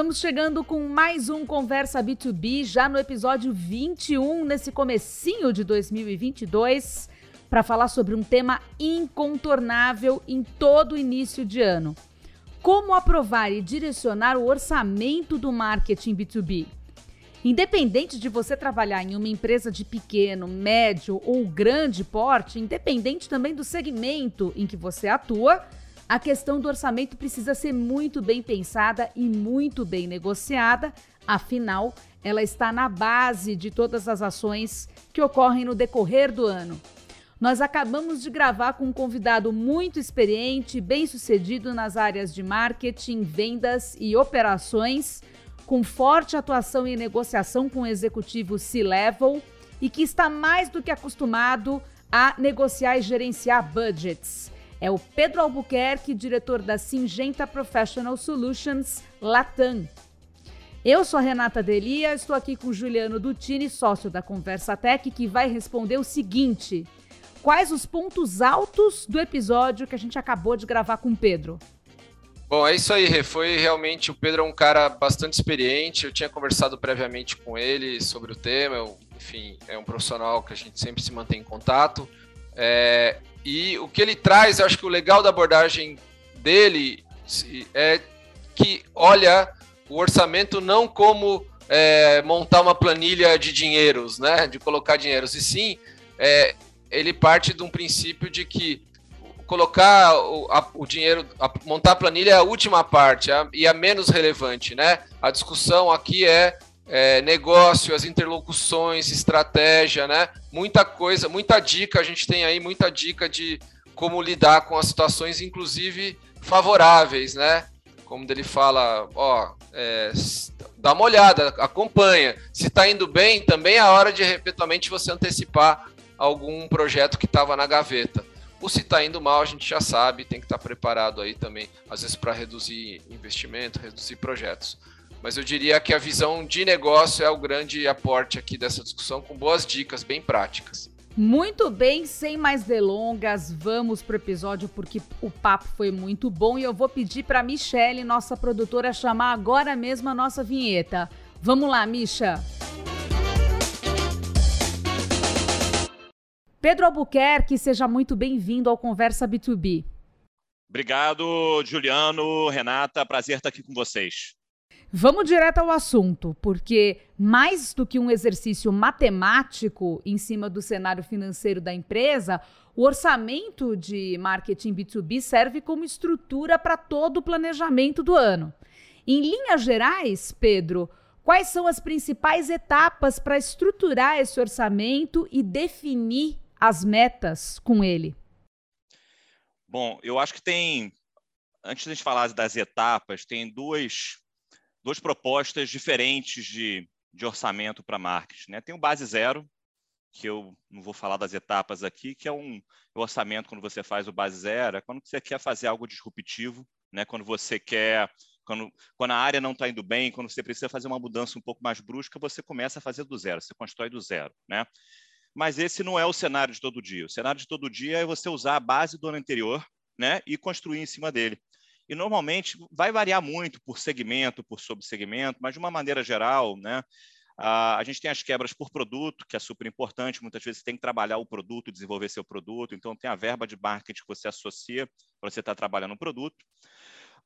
Estamos chegando com mais um Conversa B2B, já no episódio 21, nesse comecinho de 2022, para falar sobre um tema incontornável em todo início de ano. Como aprovar e direcionar o orçamento do marketing B2B? Independente de você trabalhar em uma empresa de pequeno, médio ou grande porte, independente também do segmento em que você atua, a questão do orçamento precisa ser muito bem pensada e muito bem negociada, afinal, ela está na base de todas as ações que ocorrem no decorrer do ano. Nós acabamos de gravar com um convidado muito experiente, bem-sucedido nas áreas de marketing, vendas e operações, com forte atuação em negociação com executivos C-level e que está mais do que acostumado a negociar e gerenciar budgets é o Pedro Albuquerque, diretor da Singenta Professional Solutions Latam. Eu sou a Renata Delia, estou aqui com Juliano Dutini, sócio da Conversa Tech, que vai responder o seguinte: Quais os pontos altos do episódio que a gente acabou de gravar com o Pedro? Bom, é isso aí, Rê. Foi realmente. O Pedro é um cara bastante experiente. Eu tinha conversado previamente com ele sobre o tema. Eu, enfim, é um profissional que a gente sempre se mantém em contato. É, e o que ele traz, eu acho que o legal da abordagem dele é que olha o orçamento não como é, montar uma planilha de dinheiros, né, de colocar dinheiros, e sim é, ele parte de um princípio de que colocar o, a, o dinheiro, a, montar a planilha é a última parte a, e a menos relevante, né? A discussão aqui é é, negócio, as interlocuções, estratégia, né? Muita coisa, muita dica. A gente tem aí muita dica de como lidar com as situações, inclusive favoráveis, né? Como ele fala, ó, é, dá uma olhada, acompanha. Se está indo bem, também é a hora de eventualmente você antecipar algum projeto que estava na gaveta. Ou se está indo mal, a gente já sabe, tem que estar tá preparado aí também, às vezes para reduzir investimento, reduzir projetos. Mas eu diria que a visão de negócio é o grande aporte aqui dessa discussão, com boas dicas bem práticas. Muito bem, sem mais delongas, vamos pro episódio porque o papo foi muito bom e eu vou pedir para Michelle, nossa produtora, chamar agora mesmo a nossa vinheta. Vamos lá, Misha. Pedro Albuquerque, seja muito bem-vindo ao Conversa B2B. Obrigado, Juliano, Renata, prazer estar aqui com vocês. Vamos direto ao assunto, porque mais do que um exercício matemático em cima do cenário financeiro da empresa, o orçamento de marketing B2B serve como estrutura para todo o planejamento do ano. Em linhas gerais, Pedro, quais são as principais etapas para estruturar esse orçamento e definir as metas com ele? Bom, eu acho que tem, antes de falar das etapas, tem duas duas propostas diferentes de, de orçamento para marketing. Né? Tem o base zero, que eu não vou falar das etapas aqui, que é um orçamento quando você faz o base zero, é quando você quer fazer algo disruptivo, né? quando você quer. Quando, quando a área não está indo bem, quando você precisa fazer uma mudança um pouco mais brusca, você começa a fazer do zero, você constrói do zero. Né? Mas esse não é o cenário de todo dia. O cenário de todo dia é você usar a base do ano anterior né? e construir em cima dele. E normalmente vai variar muito por segmento, por subsegmento, mas de uma maneira geral, né? A gente tem as quebras por produto, que é super importante. Muitas vezes você tem que trabalhar o produto, desenvolver seu produto. Então, tem a verba de marketing que você associa para você estar trabalhando o produto.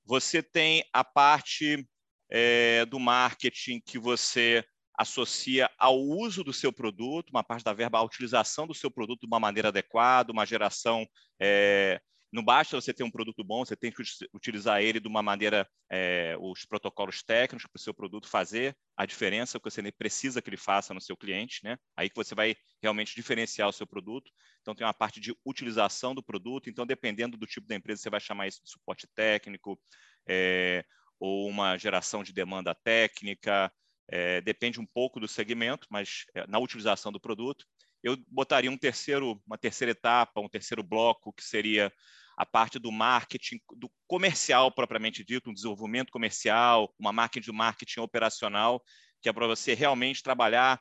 Você tem a parte é, do marketing que você associa ao uso do seu produto, uma parte da verba à utilização do seu produto de uma maneira adequada, uma geração é, não basta você ter um produto bom, você tem que utilizar ele de uma maneira, é, os protocolos técnicos para o seu produto fazer a diferença que você precisa que ele faça no seu cliente, né? Aí que você vai realmente diferenciar o seu produto. Então tem uma parte de utilização do produto. Então dependendo do tipo da empresa, você vai chamar isso de suporte técnico é, ou uma geração de demanda técnica. É, depende um pouco do segmento, mas é, na utilização do produto eu botaria um terceiro, uma terceira etapa, um terceiro bloco que seria a parte do marketing, do comercial propriamente dito, um desenvolvimento comercial, uma marketing de marketing operacional, que é para você realmente trabalhar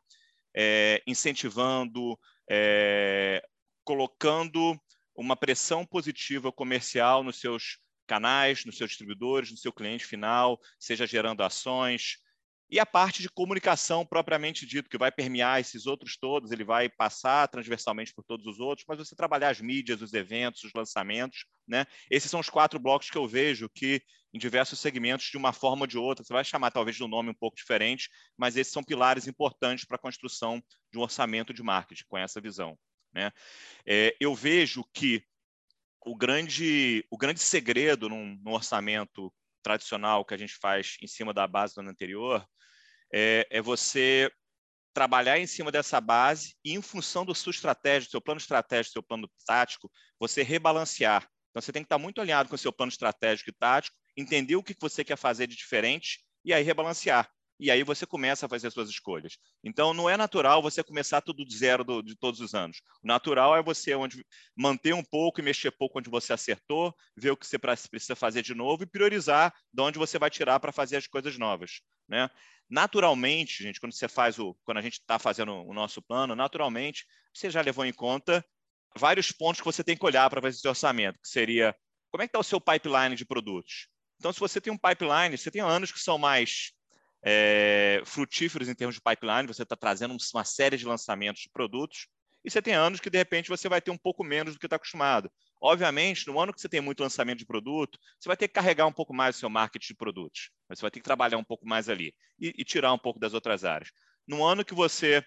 é, incentivando, é, colocando uma pressão positiva comercial nos seus canais, nos seus distribuidores, no seu cliente final, seja gerando ações, e a parte de comunicação propriamente dito, que vai permear esses outros todos, ele vai passar transversalmente por todos os outros, mas você trabalhar as mídias, os eventos, os lançamentos, né? Esses são os quatro blocos que eu vejo que em diversos segmentos, de uma forma ou de outra, você vai chamar talvez de um nome um pouco diferente, mas esses são pilares importantes para a construção de um orçamento de marketing, com essa visão. Né? É, eu vejo que o grande, o grande segredo num, num orçamento tradicional que a gente faz em cima da base do ano anterior é, é você trabalhar em cima dessa base e, em função da sua estratégia, do seu plano estratégico, do seu plano tático, você rebalancear. Então, você tem que estar muito alinhado com o seu plano estratégico e tático, entender o que você quer fazer de diferente e aí rebalancear e aí você começa a fazer as suas escolhas. Então, não é natural você começar tudo de zero do, de todos os anos. O natural é você onde manter um pouco e mexer pouco onde você acertou, ver o que você precisa fazer de novo e priorizar de onde você vai tirar para fazer as coisas novas. Né? Naturalmente, gente, quando você faz o, quando a gente está fazendo o nosso plano, naturalmente você já levou em conta vários pontos que você tem que olhar para fazer esse orçamento, que seria como é que está o seu pipeline de produtos. Então, se você tem um pipeline, você tem anos que são mais é, frutíferos em termos de pipeline, você está trazendo uma série de lançamentos de produtos, e você tem anos que, de repente, você vai ter um pouco menos do que está acostumado. Obviamente, no ano que você tem muito lançamento de produto, você vai ter que carregar um pouco mais o seu marketing de produtos. Você vai ter que trabalhar um pouco mais ali e, e tirar um pouco das outras áreas. No ano que você.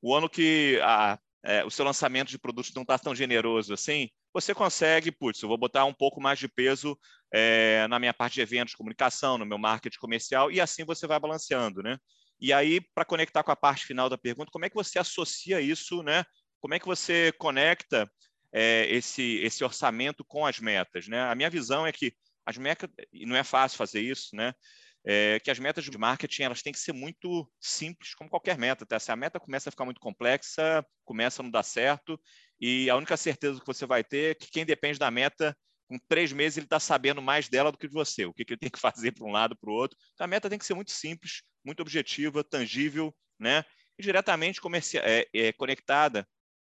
O ano que a, é, o seu lançamento de produtos não está tão generoso assim, você consegue, putz, eu vou botar um pouco mais de peso é, na minha parte de eventos, comunicação, no meu marketing comercial, e assim você vai balanceando, né? E aí, para conectar com a parte final da pergunta, como é que você associa isso, né? Como é que você conecta é, esse, esse orçamento com as metas, né? A minha visão é que as metas, e não é fácil fazer isso, né? É, que as metas de marketing elas têm que ser muito simples, como qualquer meta. Tá? Se a meta começa a ficar muito complexa, começa a não dar certo, e a única certeza que você vai ter é que quem depende da meta, com três meses, ele está sabendo mais dela do que você, o que, que ele tem que fazer para um lado, para o outro. Então, a meta tem que ser muito simples, muito objetiva, tangível, né? e diretamente é, é, conectada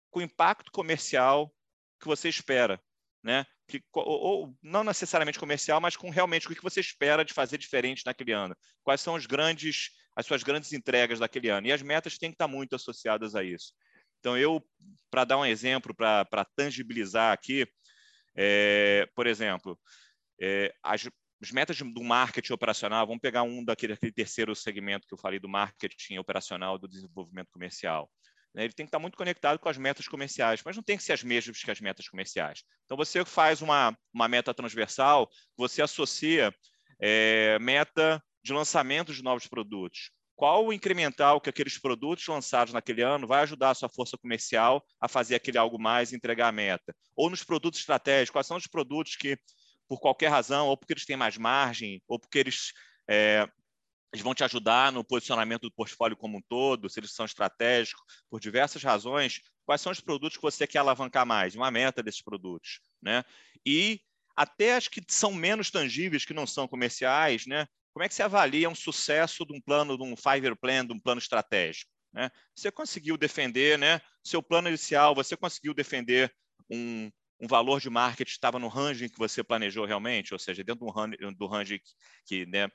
com o impacto comercial que você espera. Né? Que, ou, não necessariamente comercial, mas com realmente o que você espera de fazer diferente naquele ano. Quais são os grandes, as suas grandes entregas daquele ano. E as metas têm que estar muito associadas a isso. Então, eu, para dar um exemplo, para tangibilizar aqui, é, por exemplo, é, as, as metas do marketing operacional, vamos pegar um daquele, daquele terceiro segmento que eu falei do marketing operacional do desenvolvimento comercial. Né? Ele tem que estar muito conectado com as metas comerciais, mas não tem que ser as mesmas que as metas comerciais. Então, você faz uma, uma meta transversal, você associa é, meta de lançamento de novos produtos, qual o incremental que aqueles produtos lançados naquele ano vai ajudar a sua força comercial a fazer aquele algo mais e entregar a meta. Ou nos produtos estratégicos, quais são os produtos que, por qualquer razão, ou porque eles têm mais margem, ou porque eles, é, eles vão te ajudar no posicionamento do portfólio como um todo, se eles são estratégicos, por diversas razões, quais são os produtos que você quer alavancar mais, uma meta desses produtos. Né? E até as que são menos tangíveis, que não são comerciais, né? Como é que você avalia um sucesso de um plano, de um five-year plan, de um plano estratégico? Né? Você conseguiu defender, né? Seu plano inicial, você conseguiu defender um, um valor de marketing estava no range que você planejou realmente, ou seja, dentro do range, do range que, que, né,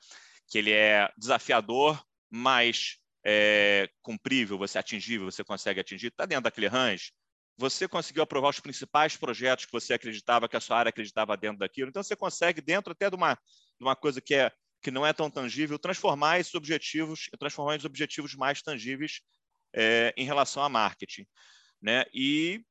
que ele é desafiador, mas é, cumprível, você é atingível, você consegue atingir, está dentro daquele range. Você conseguiu aprovar os principais projetos que você acreditava, que a sua área acreditava dentro daquilo. Então, você consegue, dentro até de uma, de uma coisa que é que não é tão tangível, transformar esses objetivos, transformar os objetivos mais tangíveis é, em relação a marketing. Né? E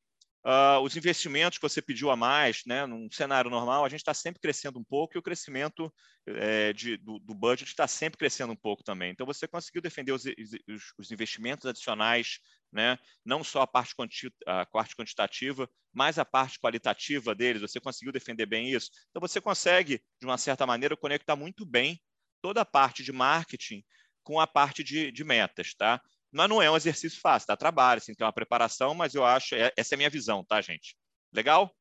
uh, os investimentos que você pediu a mais, né? num cenário normal, a gente está sempre crescendo um pouco e o crescimento é, de, do, do, budget está sempre crescendo um pouco também. Então, você conseguiu defender os, os, os investimentos adicionais, né? não só a parte, quanti, a parte quantitativa, mas a parte qualitativa deles, você conseguiu defender bem isso. Então, você consegue, de uma certa maneira, conectar muito bem toda a parte de marketing com a parte de, de metas, tá? Mas não é um exercício fácil, dá trabalho, assim, tem uma preparação, mas eu acho, é, essa é a minha visão, tá, gente? Legal?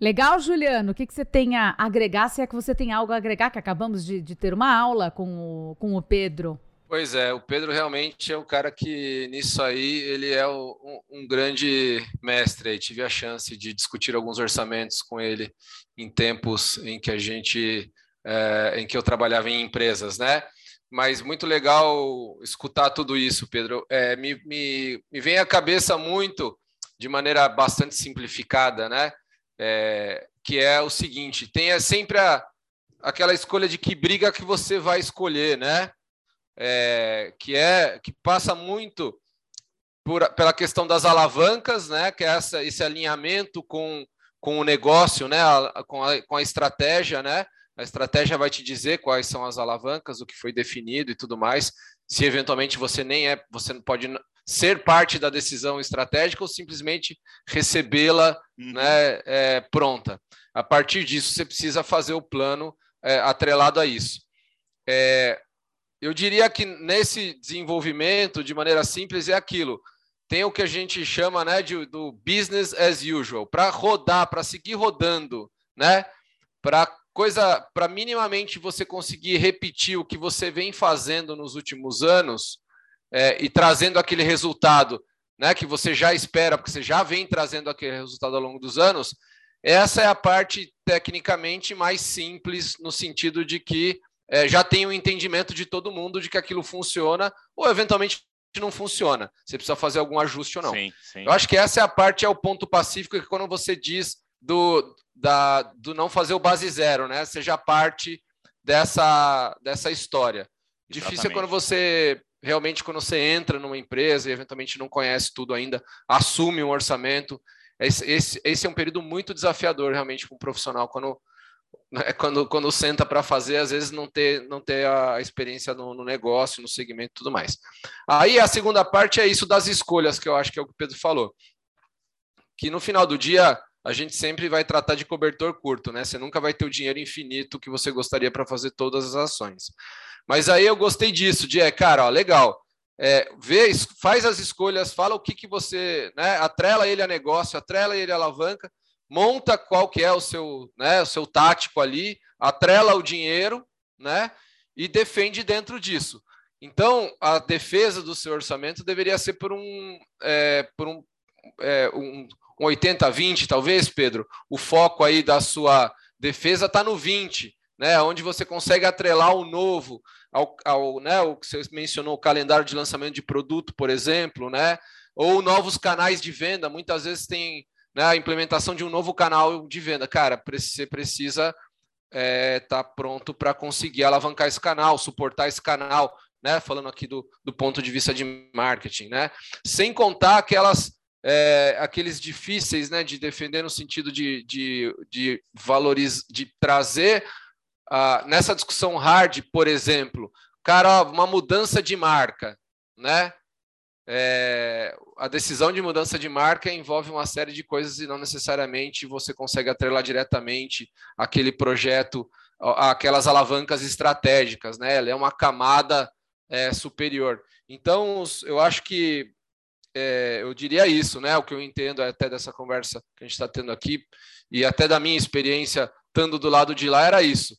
Legal, Juliano. O que, que você tem a agregar? Se é que você tem algo a agregar, que acabamos de, de ter uma aula com o, com o Pedro. Pois é, o Pedro realmente é o cara que nisso aí ele é o, um, um, grande mestre. Eu tive a chance de discutir alguns orçamentos com ele em tempos em que a gente, é, em que eu trabalhava em empresas, né? Mas muito legal escutar tudo isso, Pedro. É, me, me, me vem à cabeça muito, de maneira bastante simplificada, né? É, que é o seguinte: tenha sempre a, aquela escolha de que briga que você vai escolher, né? é, que é que passa muito por, pela questão das alavancas, né, que é essa, esse alinhamento com, com o negócio, né, a, com, a, com a estratégia, né, a estratégia vai te dizer quais são as alavancas, o que foi definido e tudo mais. Se eventualmente você nem é, você não pode ser parte da decisão estratégica ou simplesmente recebê-la uhum. né, é, pronta. A partir disso, você precisa fazer o plano é, atrelado a isso. É, eu diria que nesse desenvolvimento, de maneira simples, é aquilo. Tem o que a gente chama né, de, do business as usual, para rodar, para seguir rodando, né? Para coisa, para minimamente você conseguir repetir o que você vem fazendo nos últimos anos é, e trazendo aquele resultado, né? Que você já espera, porque você já vem trazendo aquele resultado ao longo dos anos. Essa é a parte tecnicamente mais simples no sentido de que é, já tem o um entendimento de todo mundo de que aquilo funciona ou eventualmente não funciona. Você precisa fazer algum ajuste ou não. Sim, sim. Eu acho que essa é a parte, é o ponto pacífico que quando você diz do, da, do não fazer o base zero, né? Seja parte dessa, dessa história. Exatamente. Difícil é quando você realmente quando você entra numa empresa e eventualmente não conhece tudo ainda, assume um orçamento. Esse, esse, esse é um período muito desafiador realmente para um profissional quando é quando, quando senta para fazer, às vezes não ter, não ter a experiência no, no negócio, no segmento e tudo mais. Aí a segunda parte é isso das escolhas, que eu acho que é o que o Pedro falou. Que no final do dia, a gente sempre vai tratar de cobertor curto, né? Você nunca vai ter o dinheiro infinito que você gostaria para fazer todas as ações. Mas aí eu gostei disso, de é, cara, ó, legal. É, vê, faz as escolhas, fala o que, que você, né? Atrela ele a negócio, atrela ele a alavanca, monta qual que é o seu, né, o seu tático ali, atrela o dinheiro, né, e defende dentro disso. Então, a defesa do seu orçamento deveria ser por um, é, por um, é, um, um 80-20, talvez, Pedro. O foco aí da sua defesa está no 20, né, onde você consegue atrelar o novo ao, ao né, o que você mencionou, o calendário de lançamento de produto, por exemplo, né, ou novos canais de venda. Muitas vezes tem né, a implementação de um novo canal de venda. Cara, você precisa estar é, tá pronto para conseguir alavancar esse canal, suportar esse canal, né? Falando aqui do, do ponto de vista de marketing, né? Sem contar aquelas é, aqueles difíceis, né, de defender no sentido de, de, de de trazer uh, nessa discussão hard, por exemplo, cara, uma mudança de marca, né? é, a decisão de mudança de marca envolve uma série de coisas e não necessariamente você consegue atrelar diretamente aquele projeto, aquelas alavancas estratégicas, né? Ela é uma camada é, superior. Então, eu acho que é, eu diria isso, né? O que eu entendo até dessa conversa que a gente está tendo aqui e até da minha experiência estando do lado de lá era isso.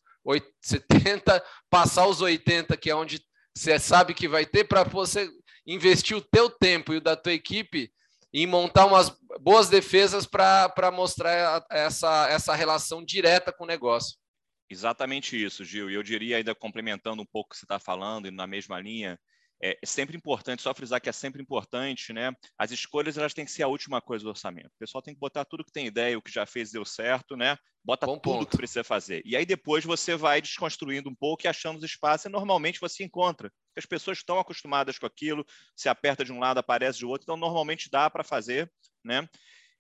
70, passar os 80, que é onde você sabe que vai ter, para você investir o teu tempo e o da tua equipe em montar umas boas defesas para mostrar essa, essa relação direta com o negócio. Exatamente isso, Gil. E eu diria, ainda complementando um pouco o que você está falando, e na mesma linha, é, é sempre importante, só frisar que é sempre importante, né? As escolhas elas têm que ser a última coisa do orçamento. O pessoal tem que botar tudo que tem ideia, o que já fez deu certo, né? Bota Bom tudo que precisa fazer. E aí depois você vai desconstruindo um pouco e achando os espaços, e normalmente você encontra. As pessoas estão acostumadas com aquilo, se aperta de um lado, aparece de outro, então normalmente dá para fazer, né?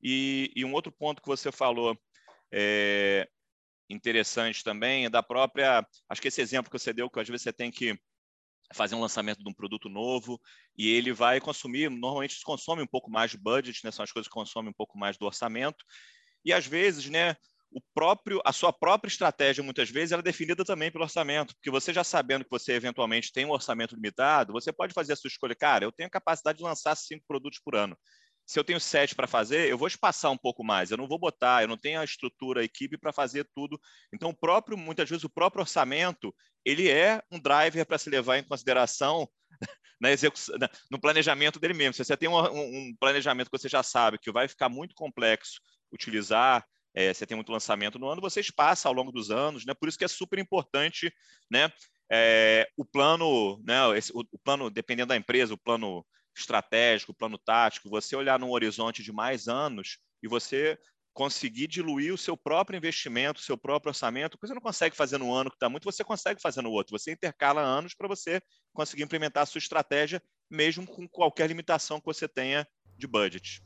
E, e, um outro ponto que você falou é, interessante também é da própria. Acho que esse exemplo que você deu, que às vezes você tem que fazer um lançamento de um produto novo e ele vai consumir, normalmente consome um pouco mais de budget, né? São as coisas que consomem um pouco mais do orçamento. E às vezes, né, o próprio, a sua própria estratégia, muitas vezes, ela é definida também pelo orçamento, porque você já sabendo que você eventualmente tem um orçamento limitado, você pode fazer a sua escolha. Cara, eu tenho capacidade de lançar cinco produtos por ano. Se eu tenho sete para fazer, eu vou espaçar um pouco mais. Eu não vou botar, eu não tenho a estrutura, a equipe para fazer tudo. Então, o próprio, muitas vezes, o próprio orçamento, ele é um driver para se levar em consideração na execução, no planejamento dele mesmo. Se você tem um, um, planejamento que você já sabe que vai ficar muito complexo utilizar, é, você tem muito lançamento no ano, você espaça ao longo dos anos, né? Por isso que é super importante, né? É, o plano, né? Esse, o, o plano, dependendo da empresa, o plano estratégico, plano tático, você olhar num horizonte de mais anos e você conseguir diluir o seu próprio investimento, o seu próprio orçamento, que você não consegue fazer no ano que está muito, você consegue fazer no outro. Você intercala anos para você conseguir implementar a sua estratégia, mesmo com qualquer limitação que você tenha de budget.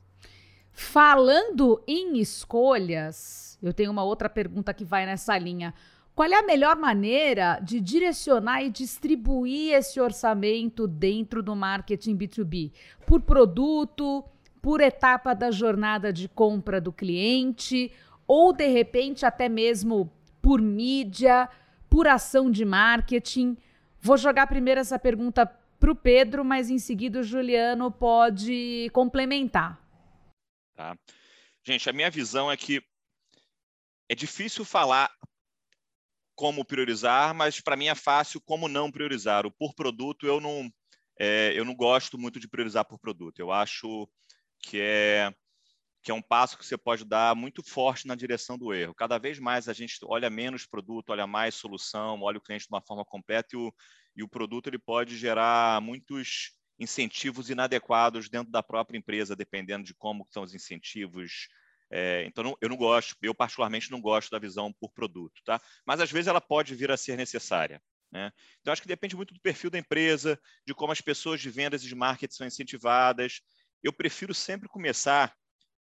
Falando em escolhas, eu tenho uma outra pergunta que vai nessa linha. Qual é a melhor maneira de direcionar e distribuir esse orçamento dentro do marketing B2B? Por produto, por etapa da jornada de compra do cliente, ou de repente até mesmo por mídia, por ação de marketing? Vou jogar primeiro essa pergunta para o Pedro, mas em seguida o Juliano pode complementar. Tá. Gente, a minha visão é que é difícil falar como priorizar, mas para mim é fácil como não priorizar. O por produto eu não é, eu não gosto muito de priorizar por produto. Eu acho que é que é um passo que você pode dar muito forte na direção do erro. Cada vez mais a gente olha menos produto, olha mais solução, olha o cliente de uma forma completa e o, e o produto ele pode gerar muitos incentivos inadequados dentro da própria empresa, dependendo de como são os incentivos, é, então, não, eu não gosto, eu particularmente não gosto da visão por produto, tá? Mas às vezes ela pode vir a ser necessária. Né? Então, acho que depende muito do perfil da empresa, de como as pessoas de vendas e de marketing são incentivadas. Eu prefiro sempre começar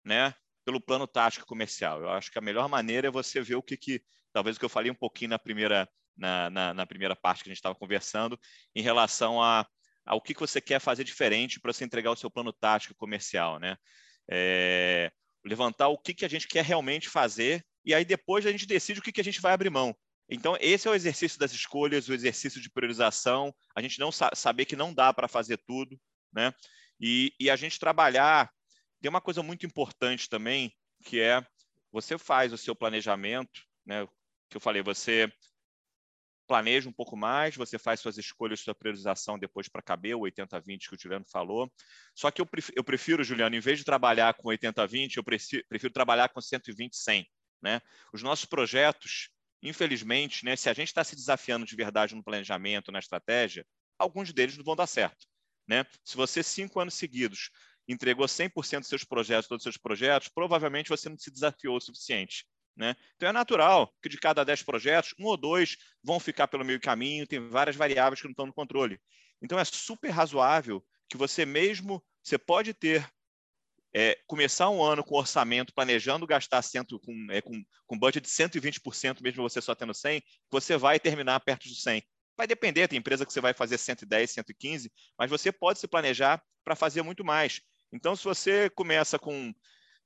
né, pelo plano tático comercial. Eu acho que a melhor maneira é você ver o que, que talvez o que eu falei um pouquinho na primeira, na, na, na primeira parte que a gente estava conversando, em relação a, ao que, que você quer fazer diferente para você entregar o seu plano tático comercial. Né? É, levantar o que, que a gente quer realmente fazer e aí depois a gente decide o que, que a gente vai abrir mão. Então, esse é o exercício das escolhas, o exercício de priorização, a gente não sa saber que não dá para fazer tudo, né? E, e a gente trabalhar. Tem uma coisa muito importante também, que é você faz o seu planejamento, né? Que eu falei, você planeja um pouco mais, você faz suas escolhas, sua priorização depois para caber, o 80-20 que o Juliano falou. Só que eu prefiro, eu prefiro, Juliano, em vez de trabalhar com 80-20, eu prefiro, prefiro trabalhar com 120-100. Né? Os nossos projetos, infelizmente, né, se a gente está se desafiando de verdade no planejamento, na estratégia, alguns deles não vão dar certo. Né? Se você, cinco anos seguidos, entregou 100% dos seus projetos, todos os seus projetos, provavelmente você não se desafiou o suficiente. Né? Então é natural que de cada 10 projetos, um ou dois vão ficar pelo meio caminho, tem várias variáveis que não estão no controle. Então é super razoável que você mesmo, você pode ter, é, começar um ano com orçamento, planejando gastar cento, com, é, com, com budget de 120%, mesmo você só tendo 100, você vai terminar perto de 100. Vai depender, tem empresa que você vai fazer 110, 115, mas você pode se planejar para fazer muito mais. Então, se você começa com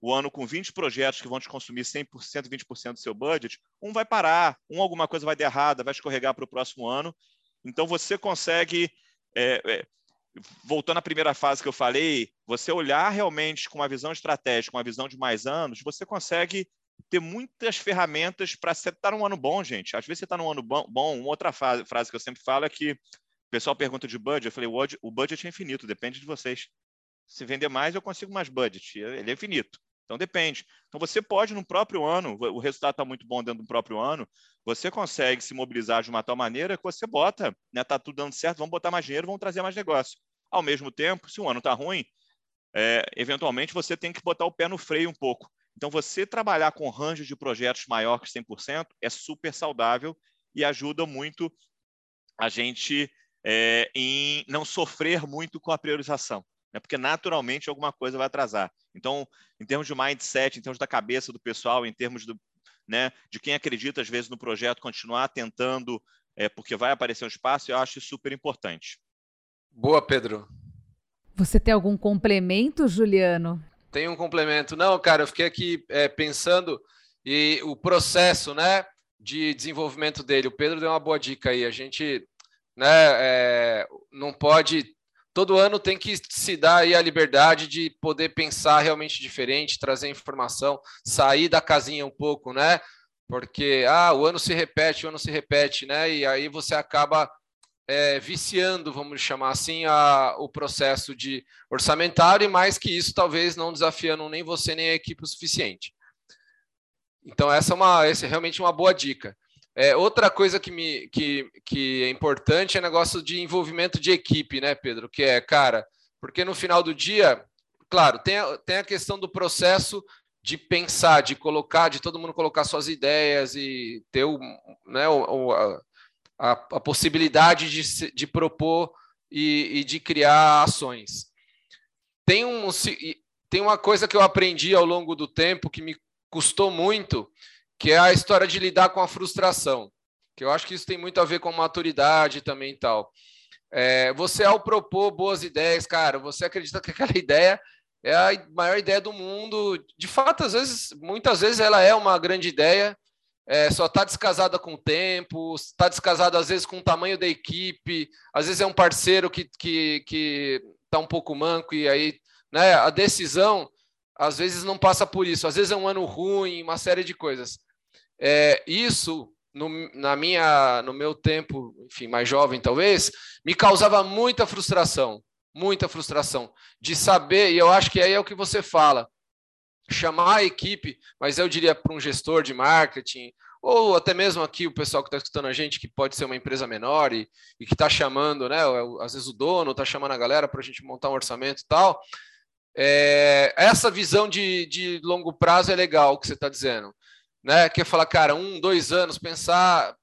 o ano com 20 projetos que vão te consumir 100%, 20% do seu budget, um vai parar, um alguma coisa vai dar errada, vai escorregar para o próximo ano. Então, você consegue, é, é, voltando à primeira fase que eu falei, você olhar realmente com uma visão estratégica, uma visão de mais anos, você consegue ter muitas ferramentas para estar num ano bom, gente. Às vezes você está num ano bom, bom. Uma outra frase, frase que eu sempre falo é que o pessoal pergunta de budget, eu falei, o budget é infinito, depende de vocês. Se vender mais, eu consigo mais budget. Ele é infinito. Então depende. Então você pode no próprio ano, o resultado está muito bom dentro do próprio ano, você consegue se mobilizar de uma tal maneira que você bota, né? Tá tudo dando certo, vamos botar mais dinheiro, vamos trazer mais negócio. Ao mesmo tempo, se o ano está ruim, é, eventualmente você tem que botar o pé no freio um pouco. Então você trabalhar com range de projetos maior que 100% é super saudável e ajuda muito a gente é, em não sofrer muito com a priorização né? porque naturalmente alguma coisa vai atrasar. Então, em termos de mindset, em termos da cabeça do pessoal, em termos do, né, de quem acredita às vezes no projeto, continuar tentando, é, porque vai aparecer um espaço, eu acho super importante. Boa, Pedro. Você tem algum complemento, Juliano? Tem um complemento. Não, cara, eu fiquei aqui é, pensando e o processo, né, de desenvolvimento dele. O Pedro deu uma boa dica aí. A gente, né, é, não pode todo ano tem que se dar aí a liberdade de poder pensar realmente diferente, trazer informação, sair da casinha um pouco, né? Porque ah, o ano se repete, o ano se repete, né? E aí você acaba é, viciando, vamos chamar assim, a, o processo de orçamentário e mais que isso, talvez não desafiando nem você nem a equipe o suficiente. Então essa é uma, essa é realmente uma boa dica. É, outra coisa que, me, que, que é importante é negócio de envolvimento de equipe, né, Pedro? Que é, cara, porque no final do dia, claro, tem a, tem a questão do processo de pensar, de colocar, de todo mundo colocar suas ideias e ter o, né, o, a, a, a, possibilidade de, de propor e, e, de criar ações. Tem, um, tem uma coisa que eu aprendi ao longo do tempo que me custou muito, que é a história de lidar com a frustração, que eu acho que isso tem muito a ver com maturidade também e tal. É, você, ao propor boas ideias, cara, você acredita que aquela ideia é a maior ideia do mundo. De fato, às vezes, muitas vezes ela é uma grande ideia, é, só está descasada com o tempo, está descasada às vezes com o tamanho da equipe, às vezes é um parceiro que está que, que tá um pouco manco e aí né, a decisão às vezes não passa por isso, às vezes é um ano ruim, uma série de coisas. É, isso, no, na minha, no meu tempo, enfim, mais jovem talvez, me causava muita frustração, muita frustração de saber, e eu acho que aí é o que você fala, chamar a equipe, mas eu diria para um gestor de marketing, ou até mesmo aqui o pessoal que está escutando a gente, que pode ser uma empresa menor e, e que está chamando, né? Às vezes o dono está chamando a galera para a gente montar um orçamento e tal. É, essa visão de, de longo prazo é legal, o que você está dizendo né? Quer falar, cara, um, dois anos, pensar,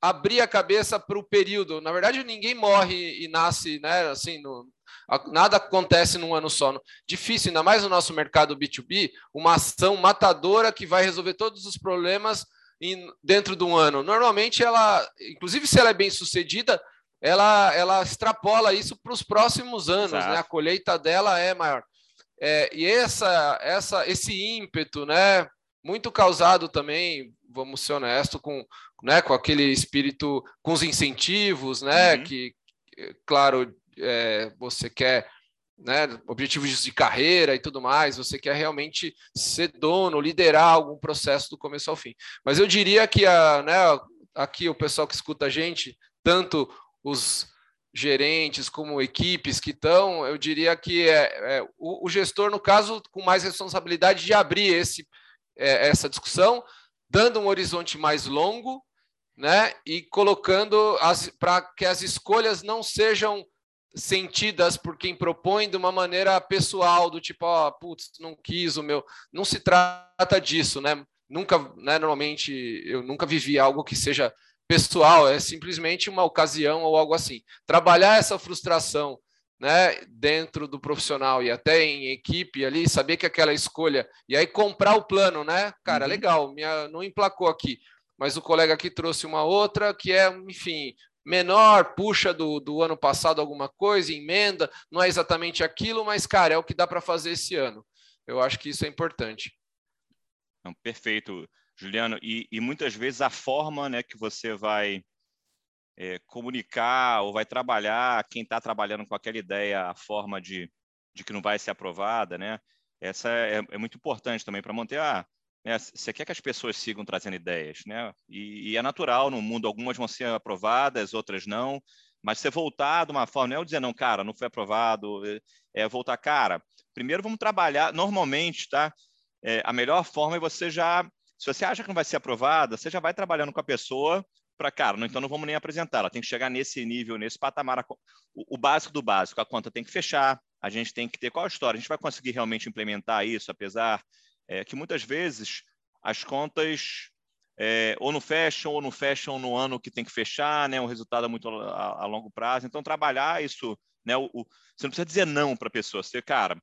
abrir a cabeça para o período. Na verdade, ninguém morre e nasce, né? Assim, no, nada acontece num ano só. Difícil, ainda mais no nosso mercado B2B, uma ação matadora que vai resolver todos os problemas em, dentro de um ano. Normalmente, ela, inclusive se ela é bem sucedida, ela, ela extrapola isso para os próximos anos, né? A colheita dela é maior. É, e essa, essa, esse ímpeto, né? Muito causado também, vamos ser honestos, com, né, com aquele espírito, com os incentivos, né, uhum. que, claro, é, você quer né, objetivos de carreira e tudo mais, você quer realmente ser dono, liderar algum processo do começo ao fim. Mas eu diria que a, né, aqui o pessoal que escuta a gente, tanto os gerentes como equipes que estão, eu diria que é, é o, o, gestor, no caso, com mais responsabilidade de abrir esse é, essa discussão, dando um horizonte mais longo, né, e colocando para que as escolhas não sejam sentidas por quem propõe de uma maneira pessoal, do tipo, ó, oh, putz, não quis o meu. Não se trata disso, né? Nunca, né, normalmente, eu nunca vivi algo que seja pessoal, é simplesmente uma ocasião ou algo assim. Trabalhar essa frustração né, dentro do profissional e até em equipe ali, saber que aquela escolha e aí comprar o plano, né? Cara, uhum. legal, minha, não emplacou aqui, mas o colega aqui trouxe uma outra que é, enfim, menor, puxa do, do ano passado alguma coisa, emenda, não é exatamente aquilo, mas, cara, é o que dá para fazer esse ano. Eu acho que isso é importante. Não, perfeito, Juliano. E, e muitas vezes a forma né, que você vai é, comunicar ou vai trabalhar quem está trabalhando com aquela ideia, a forma de, de que não vai ser aprovada, né? Essa é, é muito importante também para manter a. Né, você quer que as pessoas sigam trazendo ideias, né? E, e, é natural no mundo, algumas vão ser aprovadas, outras não. Mas você voltar de uma forma, não é dizer, não, cara, não foi aprovado, é, é voltar, cara, primeiro vamos trabalhar, normalmente, tá? É, a melhor forma é você já, se você acha que não vai ser aprovada, você já vai trabalhando com a pessoa para, cara, então não vamos nem apresentar, ela tem que chegar nesse nível, nesse patamar. O, o, básico do básico, a conta tem que fechar, a gente tem que ter qual a história, a gente vai conseguir realmente implementar isso, apesar é, que muitas vezes as contas é, ou não fecham ou não fecham no ano que tem que fechar, né? O resultado é muito a, a longo prazo. Então, trabalhar isso, né? O, o, você não precisa dizer não para a pessoa. Você, cara,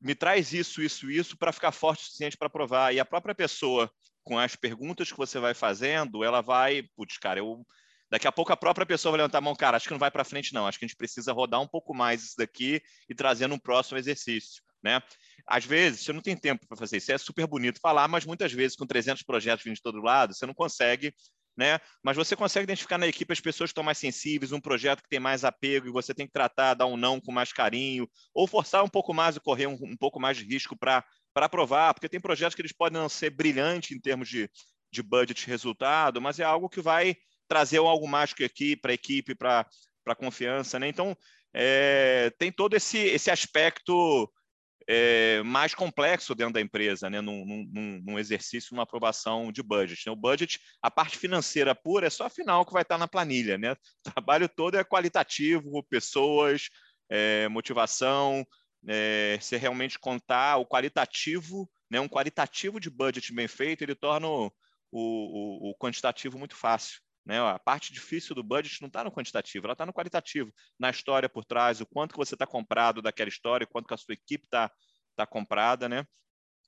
me traz isso, isso, isso para ficar forte o suficiente para provar. E a própria pessoa com as perguntas que você vai fazendo, ela vai, putz, cara, eu daqui a pouco a própria pessoa vai levantar a mão, cara, acho que não vai para frente não, acho que a gente precisa rodar um pouco mais isso daqui e trazer um próximo exercício, né? Às vezes, você não tem tempo para fazer isso, é super bonito falar, mas muitas vezes com 300 projetos vindo de todo lado, você não consegue né? Mas você consegue identificar na equipe as pessoas que estão mais sensíveis, um projeto que tem mais apego e você tem que tratar, dar um não com mais carinho, ou forçar um pouco mais e correr um, um pouco mais de risco para aprovar, porque tem projetos que eles podem não ser brilhantes em termos de, de budget resultado, mas é algo que vai trazer algo mágico aqui para a equipe, para a confiança, né? Então, é, tem todo esse, esse aspecto é, mais complexo dentro da empresa, né? num, num, num exercício, numa aprovação de budget. Né? O budget, a parte financeira pura, é só a final que vai estar na planilha. Né? O trabalho todo é qualitativo, pessoas, é, motivação, é, se realmente contar o qualitativo, né? um qualitativo de budget bem feito, ele torna o, o, o quantitativo muito fácil. Né? A parte difícil do budget não está no quantitativo, ela está no qualitativo, na história por trás, o quanto que você está comprado daquela história, o quanto que a sua equipe está tá comprada, né?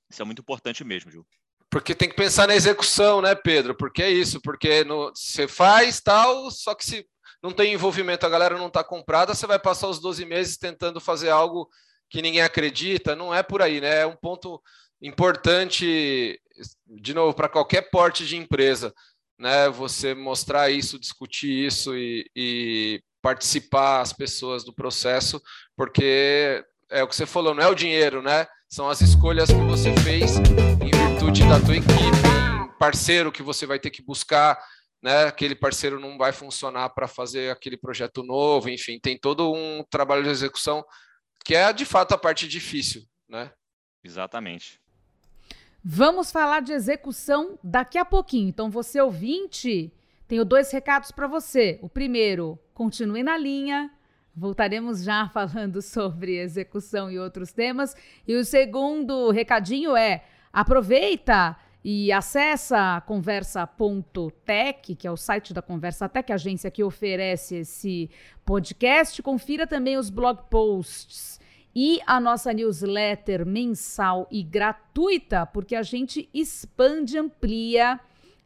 Isso é muito importante mesmo, Gil. Porque tem que pensar na execução, né, Pedro? Porque é isso, porque no, você faz tal, só que se não tem envolvimento, a galera não está comprada, você vai passar os 12 meses tentando fazer algo que ninguém acredita, não é por aí, né? É um ponto importante, de novo, para qualquer porte de empresa né, você mostrar isso, discutir isso e, e participar as pessoas do processo, porque é o que você falou, não é o dinheiro, né? São as escolhas que você fez em virtude da tua equipe, parceiro que você vai ter que buscar, né? Aquele parceiro não vai funcionar para fazer aquele projeto novo, enfim, tem todo um trabalho de execução que é de fato a parte difícil, né? Exatamente. Vamos falar de execução daqui a pouquinho. Então, você ouvinte, tenho dois recados para você. O primeiro, continue na linha. Voltaremos já falando sobre execução e outros temas. E o segundo recadinho é: aproveita e acessa conversa.tech, que é o site da Conversa Tech, agência que oferece esse podcast. Confira também os blog posts e a nossa newsletter mensal e gratuita, porque a gente expande, amplia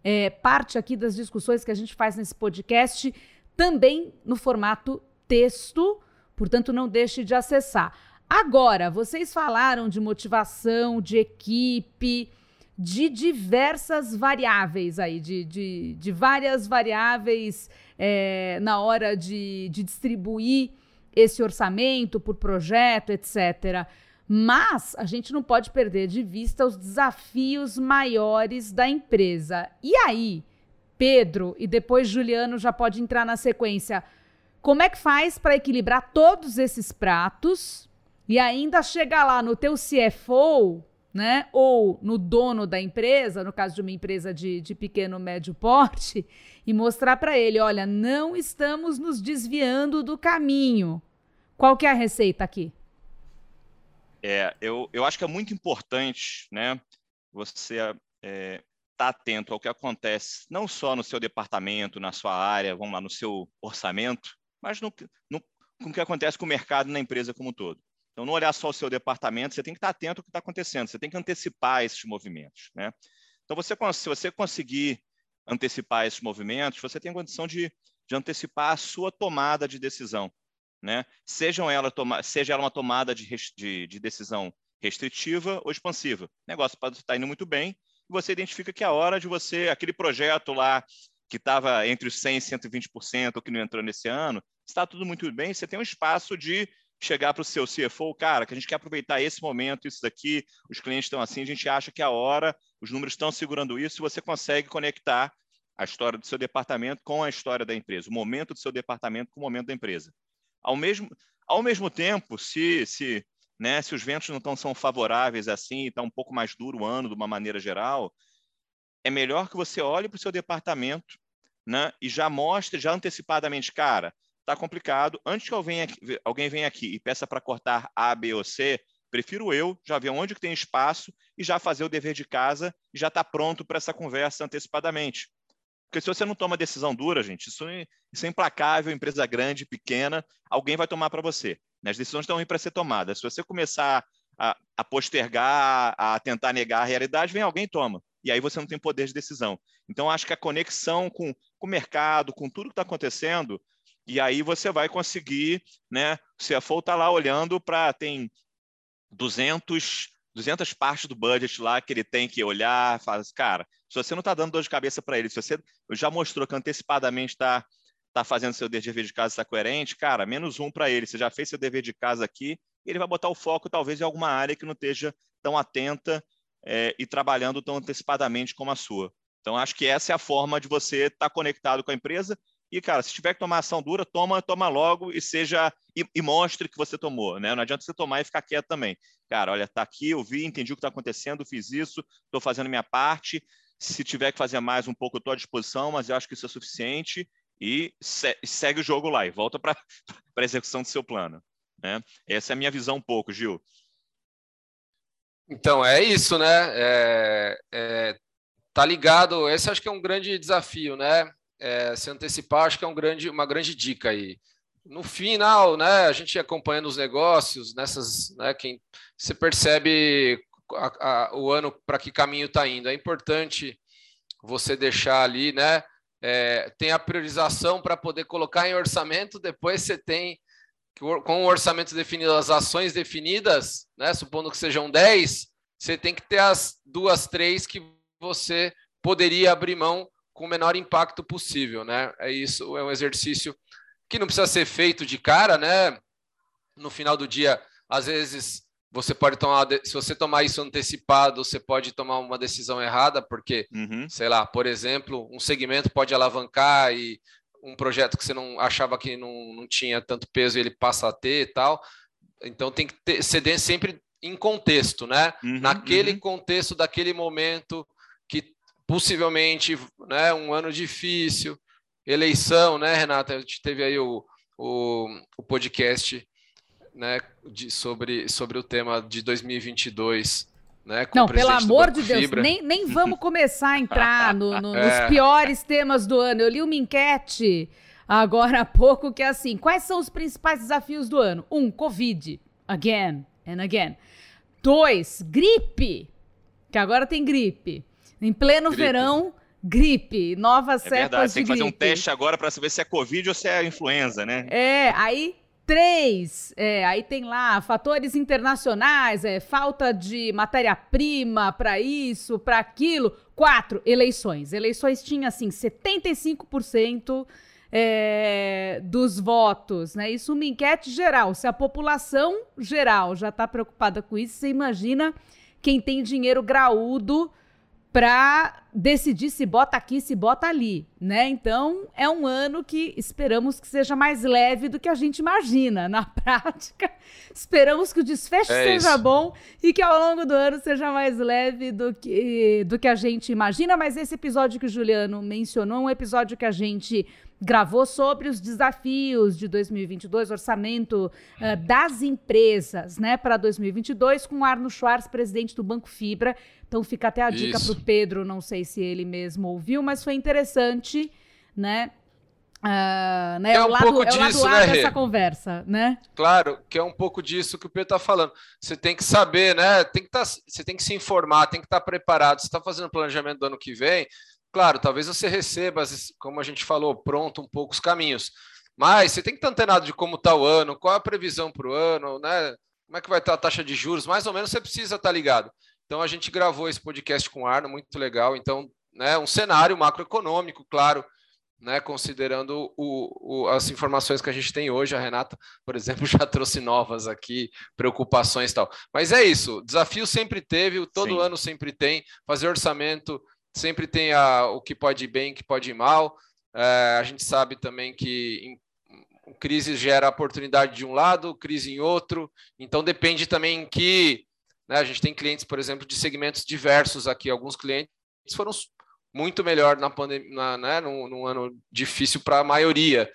é, parte aqui das discussões que a gente faz nesse podcast, também no formato texto, portanto, não deixe de acessar. Agora, vocês falaram de motivação, de equipe, de diversas variáveis aí, de, de, de várias variáveis é, na hora de, de distribuir esse orçamento por projeto, etc. Mas a gente não pode perder de vista os desafios maiores da empresa. E aí, Pedro e depois Juliano já pode entrar na sequência. Como é que faz para equilibrar todos esses pratos e ainda chegar lá no teu CFO, né? Ou no dono da empresa, no caso de uma empresa de, de pequeno médio porte, e mostrar para ele: olha, não estamos nos desviando do caminho. Qual que é a receita aqui? É, eu, eu acho que é muito importante, né? Você é, tá atento ao que acontece, não só no seu departamento, na sua área, vamos lá, no seu orçamento, mas no, no, com o que acontece com o mercado na empresa como um todo. Então, não olhar só o seu departamento, você tem que estar atento ao que está acontecendo, você tem que antecipar esses movimentos. Né? Então, você, se você conseguir antecipar esses movimentos, você tem condição de, de antecipar a sua tomada de decisão né? Sejam ela toma, seja ela uma tomada de, de, de decisão restritiva ou expansiva. O negócio pode estar indo muito bem e você identifica que é a hora de você, aquele projeto lá que estava entre os 100% e 120%, que não entrou nesse ano, está tudo muito bem, você tem um espaço de chegar para o seu CFO, cara, que a gente quer aproveitar esse momento, isso daqui, os clientes estão assim, a gente acha que é a hora, os números estão segurando isso, você consegue conectar a história do seu departamento com a história da empresa, o momento do seu departamento com o momento da empresa. Ao mesmo, ao mesmo tempo, se, se, né, se os ventos não tão, são favoráveis assim, está um pouco mais duro o ano de uma maneira geral, é melhor que você olhe para o seu departamento né, e já mostre, já antecipadamente, cara, está complicado. Antes que alguém, alguém venha aqui e peça para cortar A, B ou C, prefiro eu já ver onde que tem espaço e já fazer o dever de casa e já estar tá pronto para essa conversa antecipadamente. Porque se você não toma decisão dura, gente, isso é, isso é implacável, empresa grande, pequena, alguém vai tomar para você. Né? As decisões estão aí para ser tomadas. Se você começar a, a, postergar, a tentar negar a realidade, vem alguém e toma. E aí você não tem poder de decisão. Então, acho que a conexão com, com o mercado, com tudo que está acontecendo, e aí você vai conseguir, né? O CFO está lá olhando para tem 200 200 partes do budget lá que ele tem que olhar, fala assim, cara, se você não está dando dor de cabeça para ele, se você já mostrou que antecipadamente está tá fazendo seu dever de casa, está coerente, cara, menos um para ele. Você já fez seu dever de casa aqui, ele vai botar o foco talvez em alguma área que não esteja tão atenta é, e trabalhando tão antecipadamente como a sua. Então, acho que essa é a forma de você estar tá conectado com a empresa. E, cara, se tiver que tomar ação dura, toma, toma logo e seja e, e, mostre que você tomou, né? Não adianta você tomar e ficar quieto também. Cara, olha, tá aqui, eu vi, entendi o que está acontecendo, fiz isso, estou fazendo minha parte. Se tiver que fazer mais um pouco, eu estou à disposição, mas eu acho que isso é suficiente e se, segue o jogo lá e volta para a execução do seu plano. Né? Essa é a minha visão um pouco, Gil. Então, é isso, né? É, é, tá ligado, esse acho que é um grande desafio, né? É, se antecipar, acho que é um grande, uma grande dica aí. No final, né, a gente acompanhando os negócios, nessas, né, quem você percebe a, a, o ano para que caminho está indo. É importante você deixar ali, né? É, tem a priorização para poder colocar em orçamento, depois você tem com o orçamento definido, as ações definidas, né, supondo que sejam 10, você tem que ter as duas, três que você poderia abrir mão com o menor impacto possível, né? É isso, é um exercício que não precisa ser feito de cara, né? No final do dia, às vezes você pode tomar, se você tomar isso antecipado, você pode tomar uma decisão errada, porque, uhum. sei lá, por exemplo, um segmento pode alavancar e um projeto que você não achava que não, não tinha tanto peso ele passa a ter e tal. Então tem que ter, ceder sempre em contexto, né? Uhum, Naquele uhum. contexto daquele momento possivelmente, né, um ano difícil, eleição, né, Renata? A gente teve aí o, o, o podcast, né, de, sobre, sobre o tema de 2022 né, não, pelo amor de Deus, nem, nem vamos começar a entrar no, no, é. nos piores temas do ano. Eu li uma enquete agora há pouco que é assim: quais são os principais desafios do ano? Um, Covid. Again and again. Dois, gripe. Que agora tem gripe. Em pleno gripe. verão, gripe. Novas é cepas verdade, tem que fazer um teste agora para saber se é Covid ou se é influenza, né? É, aí Três, é, aí tem lá fatores internacionais, é, falta de matéria-prima para isso, para aquilo. Quatro, eleições. Eleições tinha assim 75% é, dos votos, né? Isso uma enquete geral. Se a população geral já está preocupada com isso, você imagina quem tem dinheiro graúdo para decidir se bota aqui, se bota ali, né? Então, é um ano que esperamos que seja mais leve do que a gente imagina. Na prática, esperamos que o desfecho é seja isso. bom e que ao longo do ano seja mais leve do que, do que a gente imagina. Mas esse episódio que o Juliano mencionou é um episódio que a gente gravou sobre os desafios de 2022, orçamento uh, das empresas, né, para 2022, com Arno Schwartz, presidente do Banco Fibra. Então fica até a dica para o Pedro, não sei se ele mesmo ouviu, mas foi interessante, né? Uh, né, é um o lado, pouco é disso, né, dessa conversa, né? Claro, que é um pouco disso que o Pedro está falando. Você tem que saber, né? Tem que tá, você tem que se informar, tem que estar tá preparado. Você está fazendo planejamento do ano que vem, Claro, talvez você receba, como a gente falou, pronto um pouco os caminhos. Mas você tem que estar antenado de como está o ano, qual a previsão para o ano, né? Como é que vai estar a taxa de juros? Mais ou menos você precisa estar ligado. Então a gente gravou esse podcast com o Arno, muito legal. Então, né, um cenário macroeconômico, claro, né, considerando o, o, as informações que a gente tem hoje. A Renata, por exemplo, já trouxe novas aqui, preocupações e tal. Mas é isso, desafio sempre teve, todo Sim. ano sempre tem, fazer orçamento sempre tem a, o que pode ir bem, o que pode ir mal. É, a gente sabe também que em, crise gera oportunidade de um lado, crise em outro. Então depende também em que né, a gente tem clientes, por exemplo, de segmentos diversos aqui. Alguns clientes foram muito melhor na pandemia, né, num, num ano difícil para a maioria.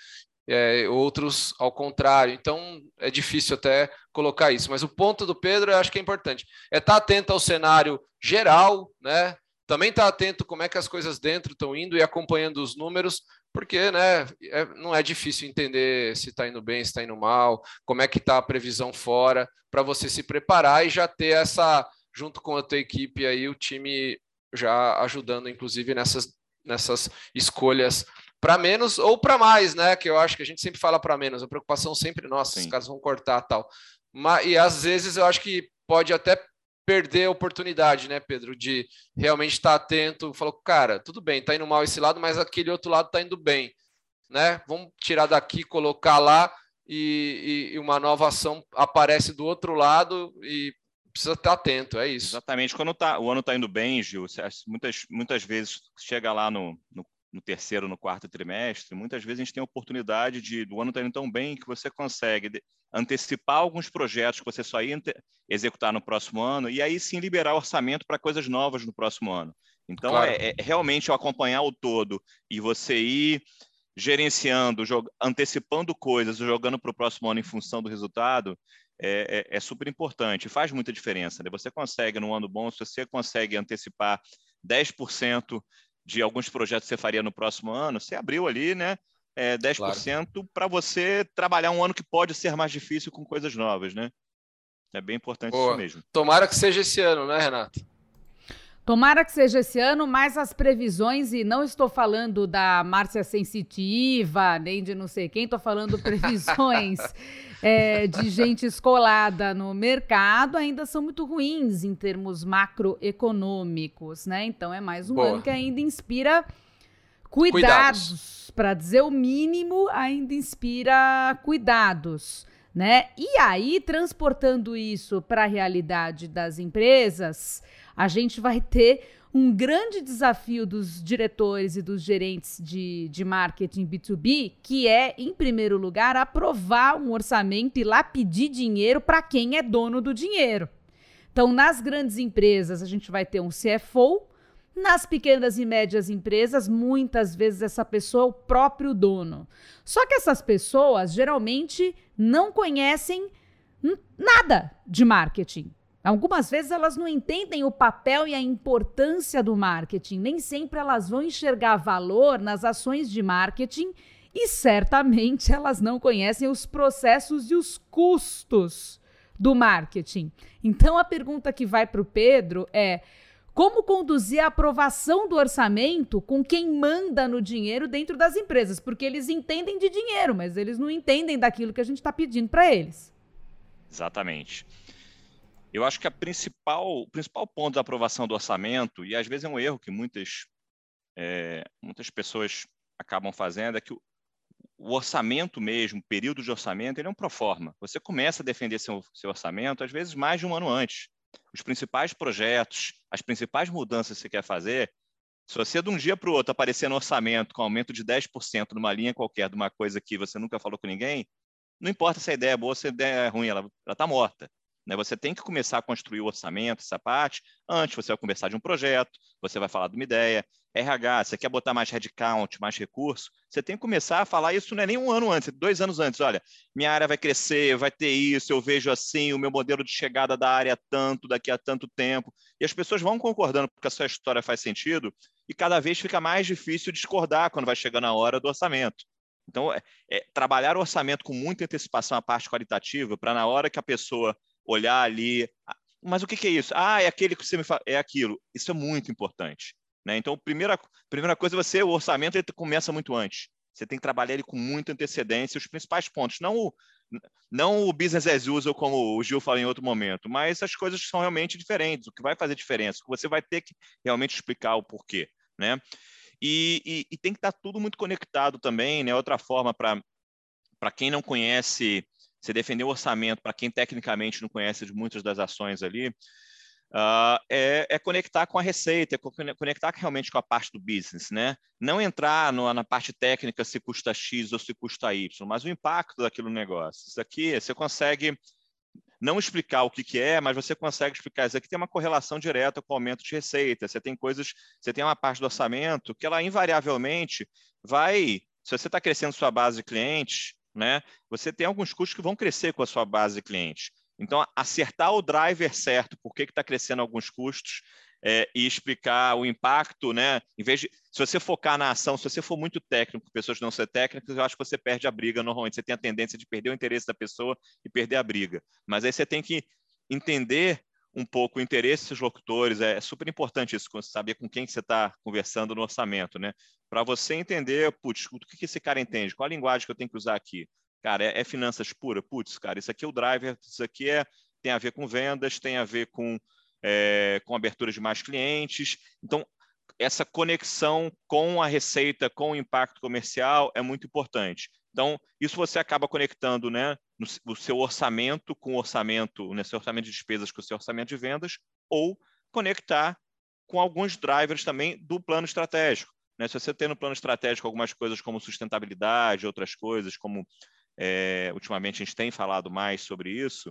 É, outros ao contrário. Então é difícil até colocar isso. Mas o ponto do Pedro eu acho que é importante. É estar atento ao cenário geral, né? Também está atento como é que as coisas dentro estão indo e acompanhando os números, porque né, é, não é difícil entender se está indo bem, se está indo mal, como é que está a previsão fora, para você se preparar e já ter essa, junto com a tua equipe aí, o time já ajudando, inclusive, nessas, nessas escolhas para menos ou para mais, né? Que eu acho que a gente sempre fala para menos, a preocupação sempre, nossa, Sim. os caras vão cortar tal. Mas, e às vezes eu acho que pode até perder a oportunidade, né, Pedro, de realmente estar atento. Falou, cara, tudo bem, tá indo mal esse lado, mas aquele outro lado tá indo bem, né? Vamos tirar daqui, colocar lá e, e, uma nova ação aparece do outro lado e precisa estar atento, é isso. Exatamente. Quando tá, o ano está indo bem, Gil, muitas, muitas vezes chega lá no, no, no, terceiro, no quarto trimestre, muitas vezes a gente tem a oportunidade de, do ano estar tá indo tão bem que você consegue antecipar alguns projetos que você só ia executar no próximo ano e aí sim liberar orçamento para coisas novas no próximo ano. Então, claro. é, é realmente acompanhar o todo e você ir gerenciando, antecipando coisas, jogando para o próximo ano em função do resultado, é, é, é, super importante, faz muita diferença. Né? Você consegue, num ano bom, se você consegue antecipar 10% de alguns projetos que você faria no próximo ano, você abriu ali, né? É, 10% claro. para você trabalhar um ano que pode ser mais difícil com coisas novas, né? É bem importante Boa. isso mesmo. Tomara que seja esse ano, né, Renato? Tomara que seja esse ano, mas as previsões, e não estou falando da Márcia Sensitiva, nem de não sei quem, estou falando previsões é, de gente escolada no mercado, ainda são muito ruins em termos macroeconômicos, né? Então é mais um Boa. ano que ainda inspira cuidados, cuidados. para dizer o mínimo, ainda inspira cuidados. Né? E aí, transportando isso para a realidade das empresas, a gente vai ter um grande desafio dos diretores e dos gerentes de, de marketing B2B, que é, em primeiro lugar, aprovar um orçamento e lá pedir dinheiro para quem é dono do dinheiro. Então, nas grandes empresas, a gente vai ter um CFO. Nas pequenas e médias empresas, muitas vezes essa pessoa é o próprio dono. Só que essas pessoas geralmente não conhecem nada de marketing. Algumas vezes elas não entendem o papel e a importância do marketing, nem sempre elas vão enxergar valor nas ações de marketing e certamente elas não conhecem os processos e os custos do marketing. Então a pergunta que vai para o Pedro é: como conduzir a aprovação do orçamento com quem manda no dinheiro dentro das empresas? Porque eles entendem de dinheiro, mas eles não entendem daquilo que a gente está pedindo para eles. Exatamente. Eu acho que a principal, o principal ponto da aprovação do orçamento, e às vezes é um erro que muitas, é, muitas pessoas acabam fazendo, é que o, o orçamento mesmo, o período de orçamento, ele é um proforma. Você começa a defender seu, seu orçamento, às vezes, mais de um ano antes. Os principais projetos, as principais mudanças que você quer fazer, se você de um dia para o outro aparecer no orçamento com aumento de 10% numa linha qualquer de uma coisa que você nunca falou com ninguém, não importa se a ideia é boa ou se a ideia é ruim, ela está morta. Né? Você tem que começar a construir o orçamento, essa parte, antes você vai conversar de um projeto, você vai falar de uma ideia. RH, você quer botar mais headcount, mais recurso, você tem que começar a falar isso não é nem um ano antes, dois anos antes. Olha, minha área vai crescer, vai ter isso, eu vejo assim, o meu modelo de chegada da área é tanto, daqui a tanto tempo. E as pessoas vão concordando porque a sua história faz sentido e cada vez fica mais difícil discordar quando vai chegando a hora do orçamento. Então, é, é, trabalhar o orçamento com muita antecipação, a parte qualitativa, para na hora que a pessoa olhar ali. Ah, mas o que, que é isso? Ah, é aquele que você me fala. É aquilo. Isso é muito importante. Né? Então, primeira, primeira coisa, você, o orçamento ele começa muito antes. Você tem que trabalhar ele com muita antecedência, os principais pontos. Não o, não o business as usual, como o Gil falou em outro momento, mas as coisas são realmente diferentes. O que vai fazer diferença? Você vai ter que realmente explicar o porquê. Né? E, e, e tem que estar tudo muito conectado também. Né? Outra forma para quem não conhece você defender o orçamento para quem tecnicamente não conhece de muitas das ações ali, uh, é, é, conectar com a receita, é conectar realmente com a parte do business, né? Não entrar no, na parte técnica se custa X ou se custa Y, mas o impacto daquilo no negócio. Isso aqui você consegue não explicar o que, que é, mas você consegue explicar. Isso aqui tem uma correlação direta com o aumento de receita. Você tem coisas, você tem uma parte do orçamento que ela invariavelmente vai. Se você está crescendo sua base de clientes, né? Você tem alguns custos que vão crescer com a sua base de clientes. Então, acertar o driver certo, por que está crescendo alguns custos, é, e explicar o impacto, né? Em vez de, se você focar na ação, se você for muito técnico, pessoas não ser técnicas, eu acho que você perde a briga normalmente. Você tem a tendência de perder o interesse da pessoa e perder a briga. Mas aí você tem que entender um pouco o interesse dos locutores. É, super importante isso, saber com quem você está conversando no orçamento, né? Para você entender, putz, o que esse cara entende? Qual a linguagem que eu tenho que usar aqui? Cara, é, é finanças pura? Putz, cara, isso aqui é o driver, isso aqui é, tem a ver com vendas, tem a ver com é, com abertura de mais clientes. Então, essa conexão com a receita, com o impacto comercial é muito importante. Então, isso você acaba conectando né, no, o seu orçamento com o orçamento, né, seu orçamento de despesas com o seu orçamento de vendas, ou conectar com alguns drivers também do plano estratégico. Né? Se você tem no plano estratégico algumas coisas como sustentabilidade, outras coisas como é, ultimamente a gente tem falado mais sobre isso,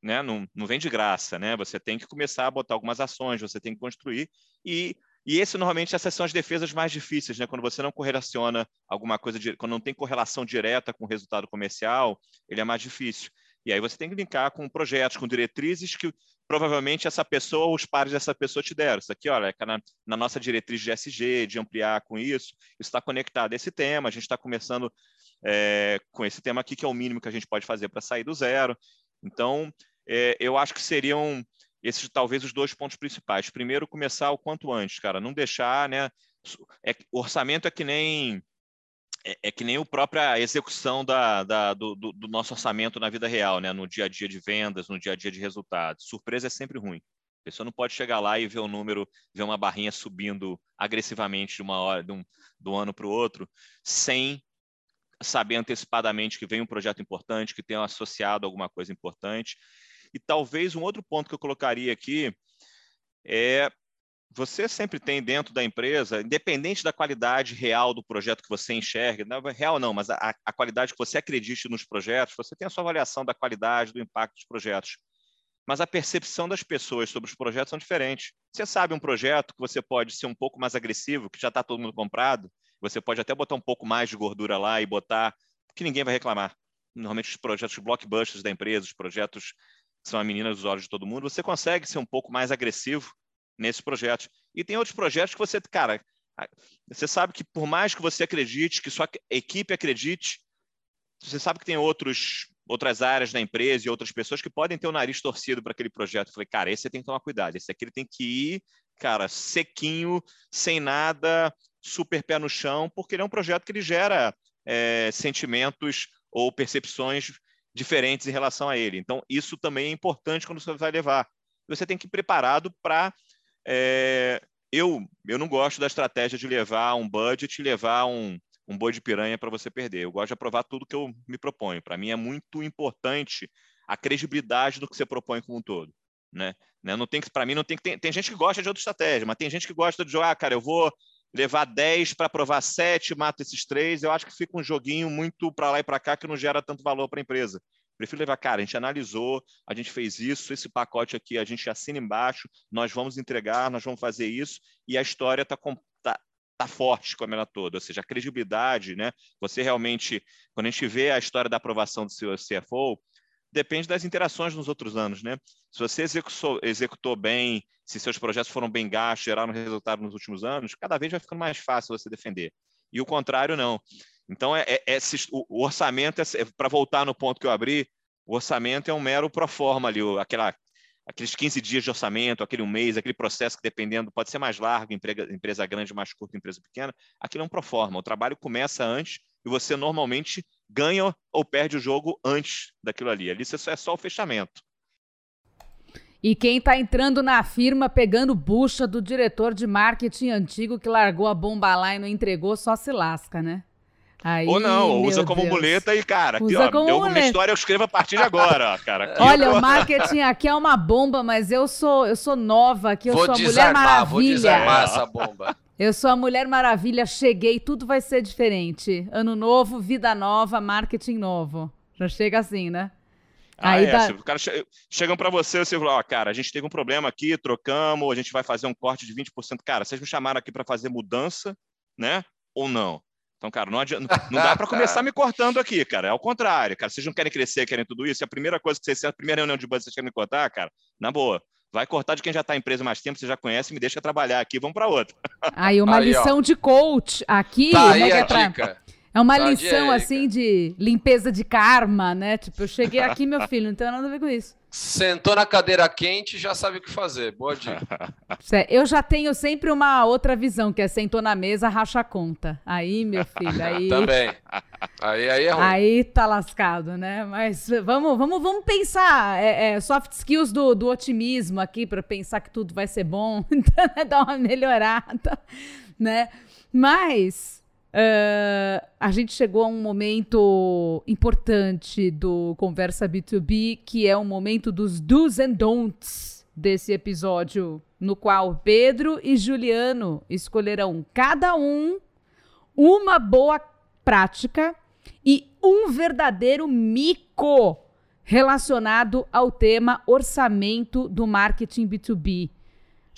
né? não, não vem de graça, né? Você tem que começar a botar algumas ações, você tem que construir e e esse normalmente essas são as defesas mais difíceis, né? Quando você não correlaciona alguma coisa, quando não tem correlação direta com o resultado comercial, ele é mais difícil. E aí você tem que linkar com projetos, com diretrizes que provavelmente essa pessoa os pares dessa pessoa te deram. Isso aqui, olha, é na, na nossa diretriz de SG, de ampliar com isso, isso está conectado a esse tema. A gente está começando é, com esse tema aqui, que é o mínimo que a gente pode fazer para sair do zero. Então, é, eu acho que seriam esses talvez os dois pontos principais. Primeiro, começar o quanto antes, cara, não deixar, né? É, o orçamento é que nem é, é que nem a própria execução da, da do, do, nosso orçamento na vida real, né? No dia a dia de vendas, no dia a dia de resultados. Surpresa é sempre ruim. A pessoa não pode chegar lá e ver o número, ver uma barrinha subindo agressivamente de uma hora, de um, do ano para o outro, sem saber antecipadamente que vem um projeto importante, que tem associado alguma coisa importante. E talvez um outro ponto que eu colocaria aqui é você sempre tem dentro da empresa, independente da qualidade real do projeto que você enxerga, não real não, mas a, a, qualidade que você acredite nos projetos, você tem a sua avaliação da qualidade, do impacto dos projetos. Mas a percepção das pessoas sobre os projetos são diferentes. Você sabe um projeto que você pode ser um pouco mais agressivo, que já está todo mundo comprado, você pode até botar um pouco mais de gordura lá e botar, que ninguém vai reclamar. Normalmente os projetos blockbusters da empresa, os projetos que são a menina dos olhos de todo mundo, você consegue ser um pouco mais agressivo nesses projetos. E tem outros projetos que você, cara, você sabe que por mais que você acredite, que sua equipe acredite, você sabe que tem outros, outras áreas da empresa e outras pessoas que podem ter o nariz torcido para aquele projeto. Eu falei, cara, esse você tem que tomar cuidado, esse aqui ele tem que ir, cara, sequinho, sem nada, super pé no chão, porque ele é um projeto que ele gera é, sentimentos ou percepções diferentes em relação a ele. Então, isso também é importante quando você vai levar. Você tem que ir preparado para é, eu, eu não gosto da estratégia de levar um budget e levar um, um boi de piranha para você perder. Eu gosto de aprovar tudo que eu me proponho. Para mim é muito importante a credibilidade do que você propõe como um todo. Né? né? Não tem que, para mim, não tem que. Tem, tem gente que gosta de outra estratégia, mas tem gente que gosta de jogar, ah, cara, eu vou levar 10 para aprovar 7, mato esses três. Eu acho que fica um joguinho muito para lá e para cá que não gera tanto valor para a empresa. Prefiro levar, cara, a gente analisou, a gente fez isso, esse pacote aqui a gente assina embaixo, nós vamos entregar, nós vamos fazer isso, e a história está tá, tá forte com a ela toda, ou seja, a credibilidade, né? Você realmente, quando a gente vê a história da aprovação do seu CFO, depende das interações nos outros anos, né? Se você executou, executou bem, se seus projetos foram bem gastos, geraram resultado nos últimos anos, cada vez vai ficando mais fácil você defender. E o contrário, não. Então, é, é, é o, orçamento, é, para voltar no ponto que eu abri, o orçamento é um mero pro forma ali, aquela, aqueles 15 dias de orçamento, aquele um mês, aquele processo que dependendo, pode ser mais largo, empresa, empresa grande, mais curta, empresa pequena, aquilo é um pro forma. O trabalho começa antes e você normalmente ganha ou perde o jogo antes daquilo ali. Ali isso é só o fechamento. E quem está entrando na firma pegando bucha do diretor de marketing antigo que largou a bomba lá e não entregou, só se lasca, né? Aí, ou não, usa como Deus. muleta e, cara, aqui, ó, deu uma história, eu escrevo a partir de agora, ó, cara. Aqui, Olha, o marketing aqui é uma bomba, mas eu sou, eu sou nova aqui, eu vou sou a desarmar, Mulher Maravilha. Vou desarmar essa bomba. Eu sou a Mulher Maravilha, cheguei, tudo vai ser diferente. Ano novo, vida nova, marketing novo. Já chega assim, né? Ah, Aí é, dá... o cara che chegam para você, você fala, ó, cara, a gente teve um problema aqui, trocamos, a gente vai fazer um corte de 20%. Cara, vocês me chamaram aqui para fazer mudança, né? Ou não? Então, cara, não, adianta, não dá para começar me cortando aqui, cara. É ao contrário, cara. Vocês não querem crescer, querem tudo isso. E a primeira coisa que vocês, a primeira reunião de budget vocês querem me cortar, cara, na boa. Vai cortar de quem já está em empresa mais tempo, você já conhece, me deixa trabalhar aqui, vamos para outra. Aí, uma aí, lição ó. de coach aqui. Tá né, aí é, pra... é uma tá lição, assim, de limpeza de karma, né? Tipo, eu cheguei aqui, meu filho, não tem nada a ver com isso. Sentou na cadeira quente já sabe o que fazer. Boa dica. Eu já tenho sempre uma outra visão, que é sentou na mesa, racha a conta. Aí, meu filho, aí. Também. Aí, aí é ruim. Aí tá lascado, né? Mas vamos, vamos, vamos pensar. É, é, soft skills do, do otimismo aqui, para pensar que tudo vai ser bom. Então, né, dar uma melhorada, né? Mas. Uh, a gente chegou a um momento importante do Conversa B2B, que é o momento dos do's and don'ts desse episódio, no qual Pedro e Juliano escolherão cada um uma boa prática e um verdadeiro mico relacionado ao tema orçamento do marketing B2B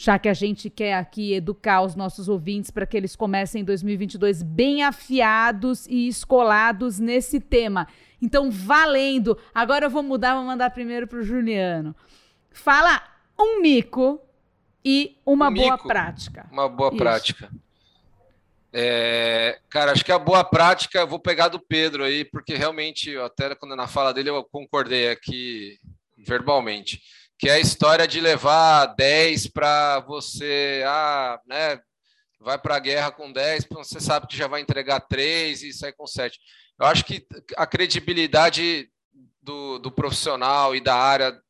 já que a gente quer aqui educar os nossos ouvintes para que eles comecem 2022 bem afiados e escolados nesse tema. Então, valendo! Agora eu vou mudar, vou mandar primeiro para o Juliano. Fala um mico e uma um boa mico, prática. Uma boa Isso. prática. É, cara, acho que a boa prática eu vou pegar do Pedro aí, porque realmente, até quando na fala dele eu concordei aqui verbalmente que é a história de levar 10 para você, ah, né, vai para a guerra com 10, você sabe que já vai entregar 3 e sai com 7. Eu acho que a credibilidade do, do profissional e da área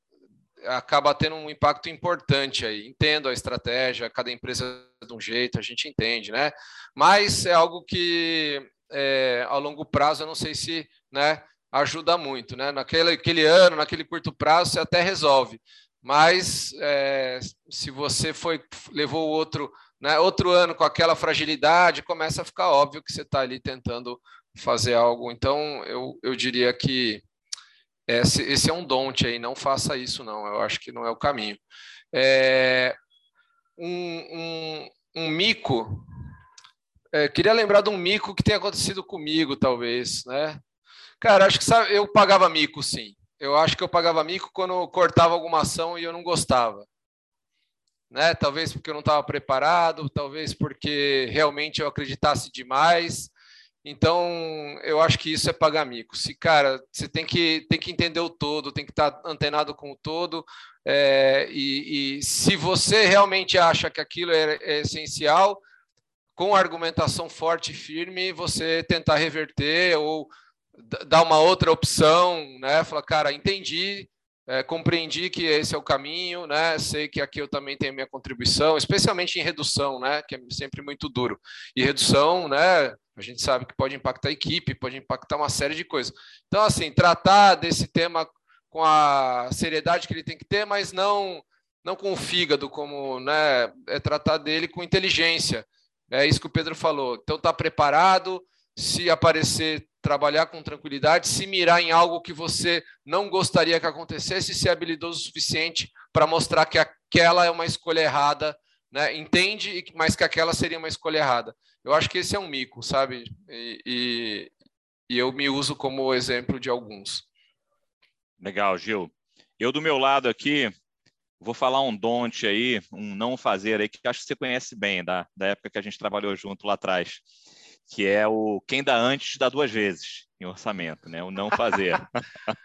acaba tendo um impacto importante aí. Entendo a estratégia, cada empresa de um jeito, a gente entende, né? Mas é algo que é, ao longo prazo eu não sei se né, ajuda muito, né? Naquele aquele ano, naquele curto prazo, você até resolve. Mas é, se você foi levou outro, né, outro ano com aquela fragilidade, começa a ficar óbvio que você está ali tentando fazer algo. Então, eu, eu diria que esse, esse é um donte aí, não faça isso, não. Eu acho que não é o caminho. É, um, um, um mico. É, queria lembrar de um mico que tem acontecido comigo, talvez, né? Cara, acho que sabe, eu pagava mico, sim. Eu acho que eu pagava mico quando cortava alguma ação e eu não gostava. Né? Talvez porque eu não estava preparado, talvez porque realmente eu acreditasse demais. Então, eu acho que isso é pagar mico. Se, cara, você tem que, tem que entender o todo, tem que estar antenado com o todo. É, e, e, se você realmente acha que aquilo é, é essencial, com argumentação forte e firme, você tentar reverter ou dar uma outra opção, né? Falar, cara, entendi, é, compreendi que esse é o caminho, né? Sei que aqui eu também tenho minha contribuição, especialmente em redução, né? Que é sempre muito duro. E redução, né? A gente sabe que pode impactar a equipe, pode impactar uma série de coisas. Então, assim, tratar desse tema com a seriedade que ele tem que ter, mas não não com o fígado, como, né? É tratar dele com inteligência. É isso que o Pedro falou. Então, tá preparado. Se aparecer trabalhar com tranquilidade, se mirar em algo que você não gostaria que acontecesse, ser habilidoso o suficiente para mostrar que aquela é uma escolha errada, né? entende, mas que aquela seria uma escolha errada. Eu acho que esse é um mico, sabe? E, e, e eu me uso como exemplo de alguns. Legal, Gil. Eu, do meu lado aqui, vou falar um donte aí, um não fazer aí, que acho que você conhece bem, da, da época que a gente trabalhou junto lá atrás que é o quem dá antes dá duas vezes em orçamento, né? O não fazer.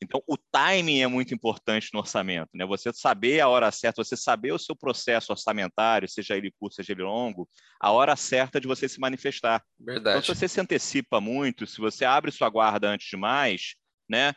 então, o timing é muito importante no orçamento, né? Você saber a hora certa, você saber o seu processo orçamentário, seja ele curto, seja ele longo, a hora certa de você se manifestar. Verdade. Então, se você se antecipa muito, se você abre sua guarda antes demais, né?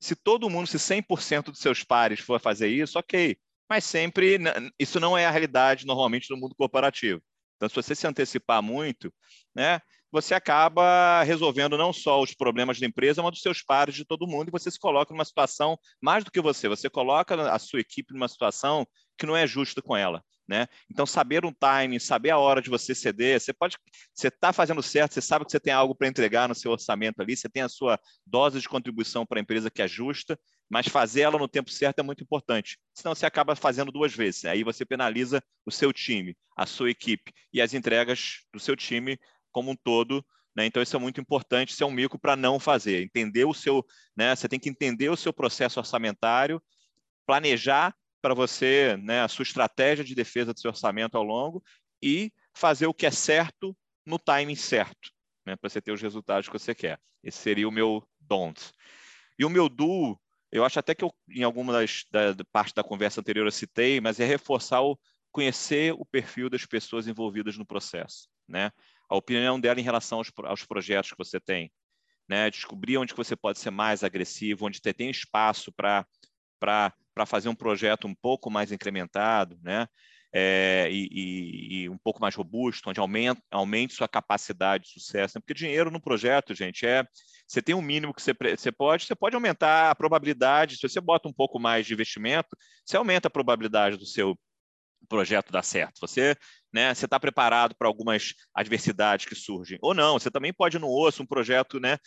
Se todo mundo, se 100% dos seus pares for fazer isso, ok. Mas sempre, isso não é a realidade normalmente no mundo corporativo. Então, se você se antecipar muito, né, você acaba resolvendo não só os problemas da empresa, mas dos seus pares, de todo mundo, e você se coloca numa situação, mais do que você, você coloca a sua equipe numa situação que não é justa com ela. Né? Então, saber um timing, saber a hora de você ceder, você pode, você está fazendo certo, você sabe que você tem algo para entregar no seu orçamento ali, você tem a sua dose de contribuição para a empresa que é justa, mas fazer ela no tempo certo é muito importante. Senão você acaba fazendo duas vezes. Aí você penaliza o seu time, a sua equipe e as entregas do seu time como um todo. Né? Então, isso é muito importante, isso é um mico para não fazer. Entender o seu, né? Você tem que entender o seu processo orçamentário, planejar para você né, a sua estratégia de defesa do seu orçamento ao longo e fazer o que é certo no timing certo, né, para você ter os resultados que você quer. Esse seria o meu don't. E o meu do eu acho até que eu, em alguma das, da, da parte da conversa anterior eu citei, mas é reforçar o conhecer o perfil das pessoas envolvidas no processo, né? A opinião dela em relação aos, aos projetos que você tem, né? Descobrir onde você pode ser mais agressivo, onde tem espaço para para fazer um projeto um pouco mais incrementado, né? É, e, e, um pouco mais robusto, onde aumente, aumente sua capacidade de sucesso. Né? Porque dinheiro no projeto, gente, é você tem um mínimo que você, você pode, você pode aumentar a probabilidade. Se você bota um pouco mais de investimento, você aumenta a probabilidade do seu projeto dar certo. Você né, você está preparado para algumas adversidades que surgem. Ou não, você também pode no osso um projeto, né,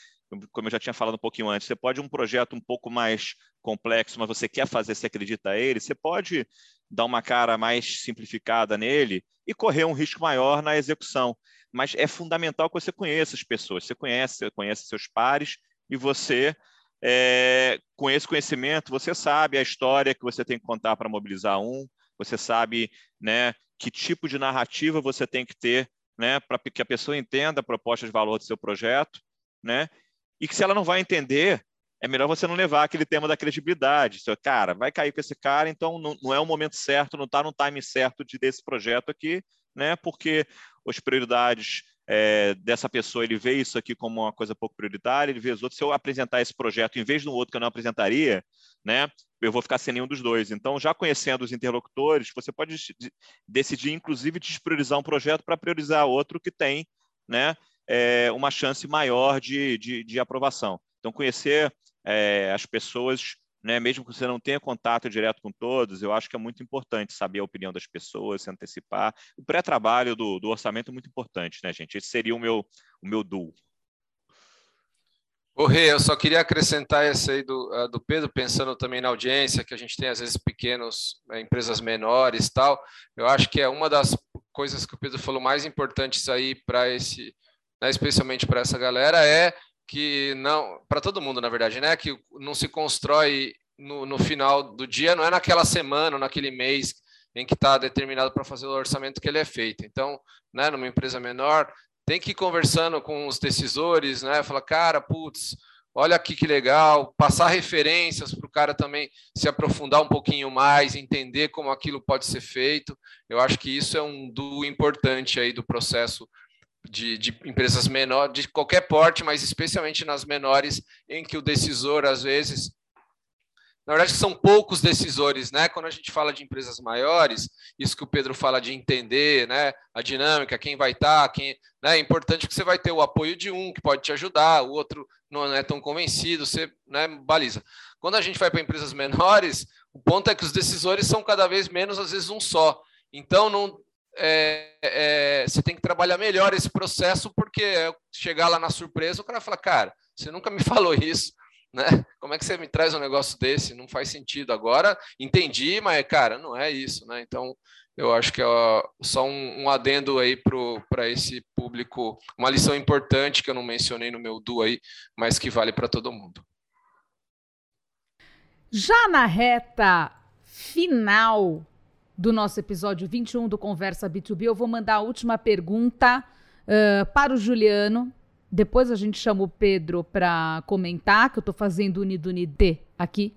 como eu já tinha falado um pouquinho antes, você pode um projeto um pouco mais complexo, mas você quer fazer, você acredita ele, você pode dar uma cara mais simplificada nele e correr um risco maior na execução. Mas é fundamental que você conheça as pessoas, você conhece, conhece seus pares e você é, com esse conhecimento, você sabe a história que você tem que contar para mobilizar um, você sabe né, que tipo de narrativa você tem que ter né, para que a pessoa entenda a proposta de valor do seu projeto, né? E que se ela não vai entender, é melhor você não levar aquele tema da credibilidade. Você, cara, vai cair com esse cara, então não, não é o momento certo, não está no time certo de desse projeto aqui, né? Porque as prioridades é, dessa pessoa, ele vê isso aqui como uma coisa pouco prioritária, ele vê os outros. Se eu apresentar esse projeto em vez do outro que eu não apresentaria, né, eu vou ficar sem nenhum dos dois. Então, já conhecendo os interlocutores, você pode decidir, inclusive, despriorizar um projeto para priorizar outro que tem né, é, uma chance maior de, de, de aprovação. Então, conhecer é, as pessoas né? Mesmo que você não tenha contato direto com todos, eu acho que é muito importante saber a opinião das pessoas, se antecipar. O pré-trabalho do, do, orçamento é muito importante, né, gente? Esse seria o meu, o meu duo. Ô, Rê, eu só queria acrescentar essa aí do, do Pedro, pensando também na audiência, que a gente tem às vezes pequenos, uh, empresas menores tal. Eu acho que é uma das coisas que o Pedro falou mais importantes aí para esse, né, especialmente para essa galera, é que não, para todo mundo, na verdade, né? Que não se constrói no, no final do dia, não é naquela semana, naquele mês em que está determinado para fazer o orçamento que ele é feito. Então, né, numa empresa menor, tem que ir conversando com os decisores, né? Falar, cara, putz, olha aqui que legal, passar referências para o cara também se aprofundar um pouquinho mais, entender como aquilo pode ser feito. Eu acho que isso é um do importante aí do processo de, de, empresas menores, de qualquer porte, mas especialmente nas menores, em que o decisor, às vezes, na verdade, são poucos decisores, né? Quando a gente fala de empresas maiores, isso que o Pedro fala de entender, né? A dinâmica, quem vai estar, quem, né? É importante que você vai ter o apoio de um que pode te ajudar, o outro não é tão convencido, você, né? Baliza. Quando a gente vai para empresas menores, o ponto é que os decisores são cada vez menos, às vezes um só. Então, não, é, é, você tem que trabalhar melhor esse processo, porque chegar lá na surpresa, o cara fala, cara, você nunca me falou isso, né? Como é que você me traz um negócio desse? Não faz sentido. Agora entendi, mas, cara, não é isso, né? Então, eu acho que é só um, um adendo aí para esse público, uma lição importante que eu não mencionei no meu do aí, mas que vale para todo mundo. Já na reta final do nosso episódio 21 do Conversa B2B. Eu vou mandar a última pergunta uh, para o Juliano. Depois a gente chama o Pedro para comentar, que eu estou fazendo Unidunidê aqui.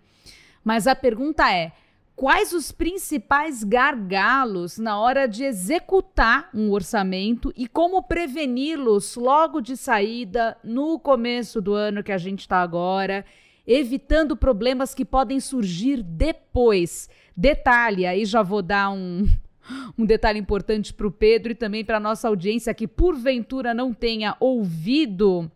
Mas a pergunta é: quais os principais gargalos na hora de executar um orçamento e como preveni-los logo de saída, no começo do ano que a gente está agora, evitando problemas que podem surgir depois? Detalhe, aí já vou dar um, um detalhe importante para o Pedro e também para a nossa audiência que porventura não tenha ouvido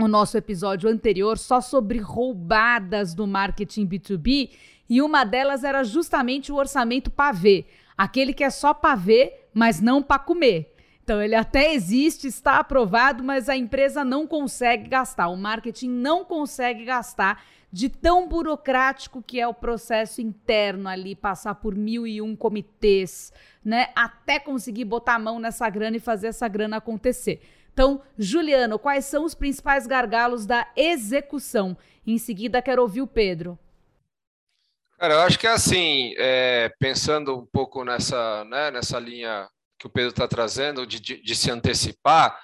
o nosso episódio anterior só sobre roubadas do marketing B2B e uma delas era justamente o orçamento pavê, aquele que é só pavê, mas não para comer. Então ele até existe, está aprovado, mas a empresa não consegue gastar, o marketing não consegue gastar de tão burocrático que é o processo interno ali, passar por mil e um comitês, né? Até conseguir botar a mão nessa grana e fazer essa grana acontecer. Então, Juliano, quais são os principais gargalos da execução? Em seguida, quero ouvir o Pedro. Cara, eu acho que é assim, é, pensando um pouco nessa, né, nessa linha que o Pedro está trazendo, de, de, de, se antecipar,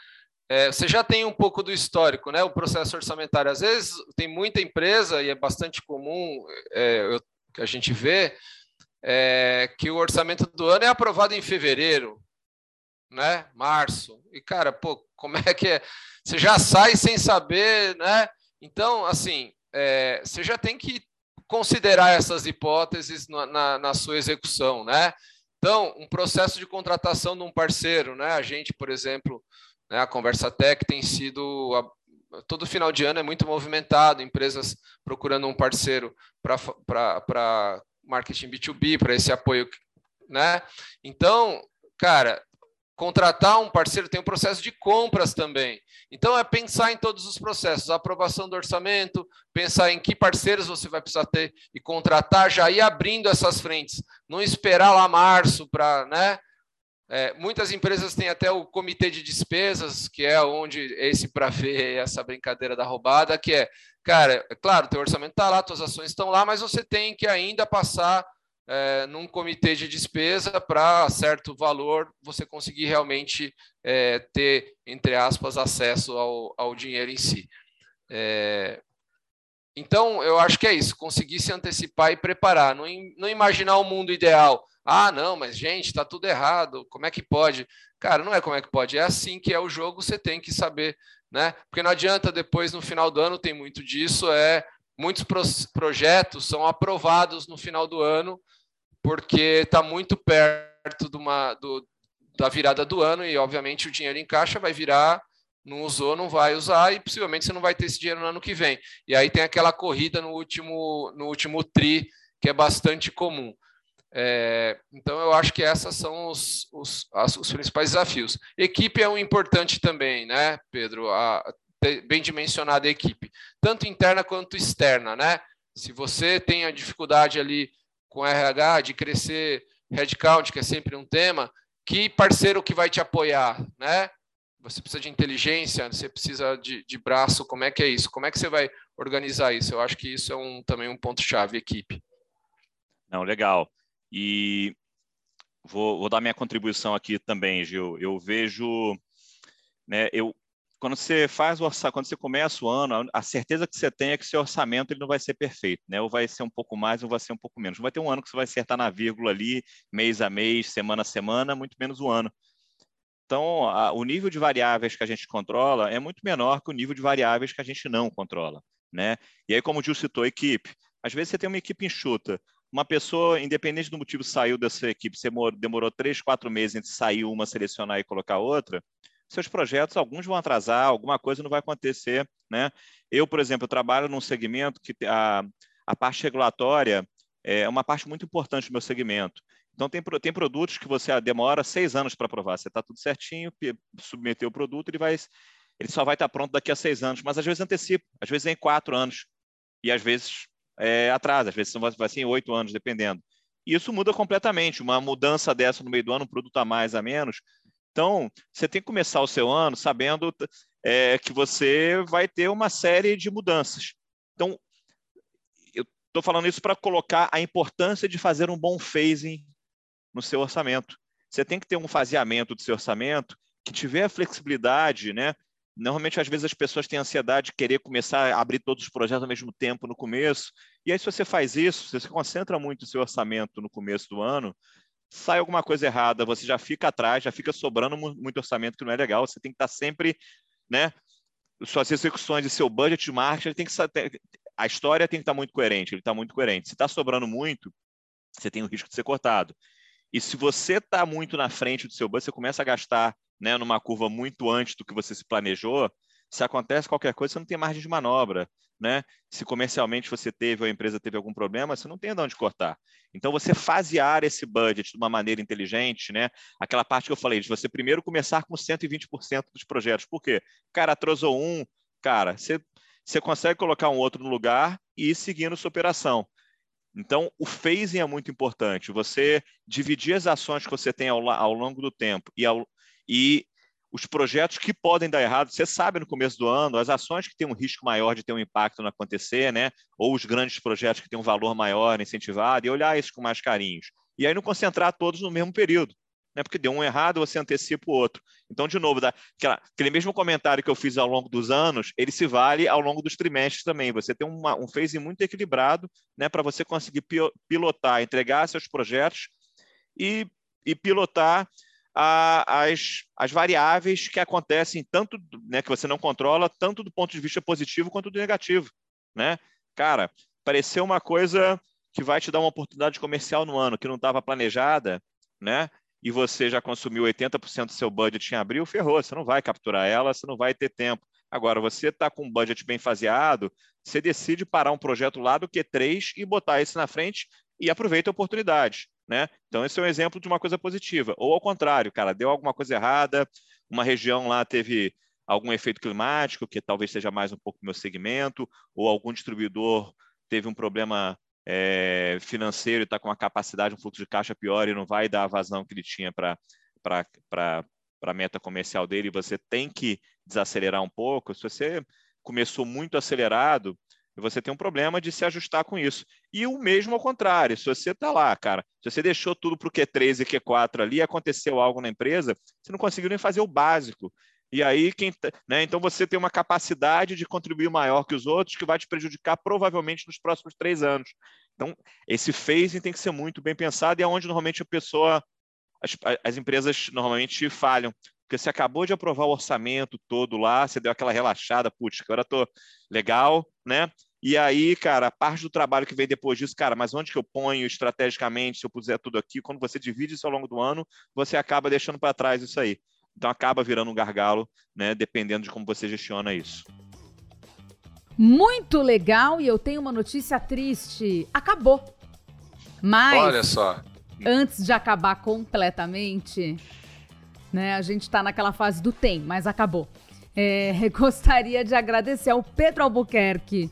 é, você já tem um pouco do histórico, né? O processo orçamentário. Às vezes tem muita empresa, e é bastante comum é, eu, que a gente vê, é, que o orçamento do ano é aprovado em fevereiro, né? Março. E, cara, pô, como é que é? Você já sai sem saber, né? Então, assim, é, você já tem que considerar essas hipóteses na, na, na, sua execução, né? Então, um processo de contratação de um parceiro, né? A gente, por exemplo, né, a Conversa Tech tem sido a, todo final de ano é muito movimentado, empresas procurando um parceiro para marketing B2B, para esse apoio, né? Então, cara, contratar um parceiro tem um processo de compras também. Então, é pensar em todos os processos, aprovação do orçamento, pensar em que parceiros você vai precisar ter e contratar, já ir abrindo essas frentes, não esperar lá março para, né? É, muitas empresas têm até o comitê de despesas, que é onde esse para ver essa brincadeira da roubada, que é, cara, é claro, teu orçamento está lá, tuas ações estão lá, mas você tem que ainda passar é, num comitê de despesa para certo valor você conseguir realmente é, ter, entre aspas, acesso ao, ao dinheiro em si. É, então, eu acho que é isso, conseguir se antecipar e preparar, não, não imaginar o mundo ideal. Ah, não, mas gente, está tudo errado, como é que pode? Cara, não é como é que pode, é assim que é o jogo, você tem que saber, né? Porque não adianta depois, no final do ano, tem muito disso, é muitos projetos são aprovados no final do ano porque está muito perto de uma, do, da virada do ano e, obviamente, o dinheiro em caixa vai virar, não usou, não vai usar e possivelmente você não vai ter esse dinheiro no ano que vem. E aí tem aquela corrida no último, no último TRI, que é bastante comum. É, então, eu acho que esses são os, os, as, os principais desafios. Equipe é um importante também, né, Pedro? A, bem dimensionada a equipe, tanto interna quanto externa, né? Se você tem a dificuldade ali com RH, de crescer headcount, que é sempre um tema, que parceiro que vai te apoiar, né? Você precisa de inteligência, você precisa de, de braço, como é que é isso? Como é que você vai organizar isso? Eu acho que isso é um, também um ponto-chave, equipe. Não, legal. E vou, vou dar minha contribuição aqui também, Gil. Eu vejo, né, eu, quando você faz o orçamento, quando você começa o ano, a certeza que você tem é que seu orçamento ele não vai ser perfeito, né? Ou vai ser um pouco mais, ou vai ser um pouco menos. Não vai ter um ano que você vai acertar na vírgula ali, mês a mês, semana a semana, muito menos o ano. Então, a, o nível de variáveis que a gente controla é muito menor que o nível de variáveis que a gente não controla, né? E aí, como o Gil citou, equipe. Às vezes você tem uma equipe enxuta. Uma pessoa, independente do motivo, saiu dessa equipe, você demorou três, quatro meses entre sair uma, selecionar e colocar outra, seus projetos, alguns vão atrasar, alguma coisa não vai acontecer. Né? Eu, por exemplo, trabalho num segmento que a, a parte regulatória é uma parte muito importante do meu segmento. Então, tem, tem produtos que você demora seis anos para aprovar. Você está tudo certinho, submeter o produto, ele, vai, ele só vai estar tá pronto daqui a seis anos. Mas, às vezes, antecipa. Às vezes, é em quatro anos. E, às vezes, é, atrasa. Às vezes, ser em oito anos, dependendo. E isso muda completamente. Uma mudança dessa no meio do ano, um produto a mais, a menos, então, você tem que começar o seu ano sabendo é, que você vai ter uma série de mudanças. Então, eu estou falando isso para colocar a importância de fazer um bom phasing no seu orçamento. Você tem que ter um faseamento do seu orçamento que tiver a flexibilidade, né? Normalmente, às vezes, as pessoas têm ansiedade de querer começar a abrir todos os projetos ao mesmo tempo no começo. E aí, se você faz isso, se você concentra muito o seu orçamento no começo do ano, sai alguma coisa errada, você já fica atrás, já fica sobrando muito orçamento que não é legal. Você tem que estar sempre, né? Suas execuções e seu budget de marketing tem que a história tem que estar muito coerente. Ele está muito coerente. Se está sobrando muito, você tem o risco de ser cortado. E se você está muito na frente do seu budget, você começa a gastar, né, numa curva muito antes do que você se planejou. Se acontece qualquer coisa, você não tem margem de manobra né? Se comercialmente você teve ou a empresa teve algum problema, você não tem de onde cortar. Então, você fasear esse budget de uma maneira inteligente, né? Aquela parte que eu falei, de você primeiro começar com 120% dos projetos. Por quê? Cara, atrasou um, cara, você, você consegue colocar um outro no lugar e ir seguindo sua operação. Então, o phasing é muito importante. Você dividir as ações que você tem ao, ao longo do tempo e, ao, e os projetos que podem dar errado, você sabe no começo do ano, as ações que têm um risco maior de ter um impacto no acontecer, né? Ou os grandes projetos que têm um valor maior incentivado, e olhar isso com mais carinhos. E aí não concentrar todos no mesmo período. né? Porque deu um errado, você antecipa o outro. Então, de novo, aquela, aquele mesmo comentário que eu fiz ao longo dos anos, ele se vale ao longo dos trimestres também. Você tem uma, um phase muito equilibrado, né? Para você conseguir pilotar, entregar seus projetos e, e pilotar a, as, as variáveis que acontecem, tanto né, que você não controla, tanto do ponto de vista positivo quanto do negativo. Né? Cara, pareceu uma coisa que vai te dar uma oportunidade comercial no ano que não estava planejada, né? E você já consumiu 80% do seu budget em abril, ferrou, você não vai capturar ela, você não vai ter tempo. Agora, você está com um budget bem faseado, você decide parar um projeto lá do Q3 e botar esse na frente e aproveita a oportunidade. Né? Então, esse é um exemplo de uma coisa positiva. Ou ao contrário, cara, deu alguma coisa errada, uma região lá teve algum efeito climático, que talvez seja mais um pouco meu segmento, ou algum distribuidor teve um problema é, financeiro e está com uma capacidade, um fluxo de caixa pior e não vai dar a vazão que ele tinha para a meta comercial dele, você tem que desacelerar um pouco. Se você começou muito acelerado, você tem um problema de se ajustar com isso. E o mesmo ao contrário, se você está lá, cara, se você deixou tudo para o Q3 e Q4 ali, aconteceu algo na empresa, você não conseguiu nem fazer o básico. E aí, quem, tá, né, então você tem uma capacidade de contribuir maior que os outros, que vai te prejudicar provavelmente nos próximos três anos. Então, esse phasing tem que ser muito bem pensado e é onde normalmente a pessoa, as, as empresas normalmente falham. Porque você acabou de aprovar o orçamento todo lá, você deu aquela relaxada, putz, agora estou legal, né? E aí, cara, a parte do trabalho que vem depois disso, cara, mas onde que eu ponho estrategicamente, se eu puser tudo aqui, quando você divide isso ao longo do ano, você acaba deixando para trás isso aí. Então acaba virando um gargalo, né? Dependendo de como você gestiona isso. Muito legal e eu tenho uma notícia triste. Acabou. Mas Olha só. Antes de acabar completamente, né? A gente está naquela fase do tem, mas acabou. É, gostaria de agradecer ao Pedro Albuquerque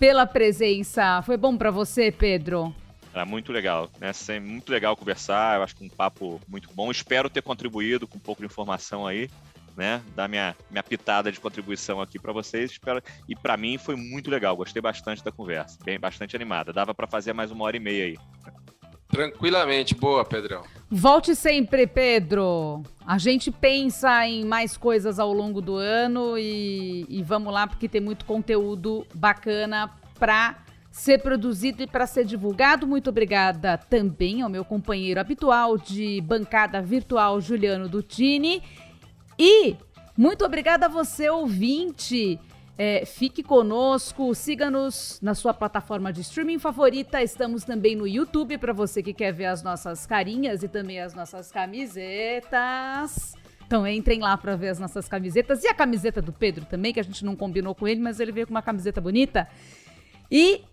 pela presença. Foi bom para você, Pedro? Era muito legal, né? Muito legal conversar. Eu acho que um papo muito bom. Espero ter contribuído com um pouco de informação aí, né? Dar minha, minha pitada de contribuição aqui para vocês. Espero... E para mim foi muito legal. Gostei bastante da conversa. Bem, bastante animada. Dava para fazer mais uma hora e meia aí. Tranquilamente, boa, Pedrão. Volte sempre, Pedro. A gente pensa em mais coisas ao longo do ano e, e vamos lá, porque tem muito conteúdo bacana para ser produzido e para ser divulgado. Muito obrigada também ao meu companheiro habitual de bancada virtual, Juliano Dutini. E muito obrigada a você, ouvinte. É, fique conosco, siga-nos na sua plataforma de streaming favorita. Estamos também no YouTube para você que quer ver as nossas carinhas e também as nossas camisetas. Então entrem lá para ver as nossas camisetas e a camiseta do Pedro também, que a gente não combinou com ele, mas ele veio com uma camiseta bonita. E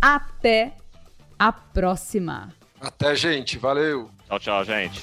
até a próxima. Até, gente. Valeu. Tchau, tchau, gente.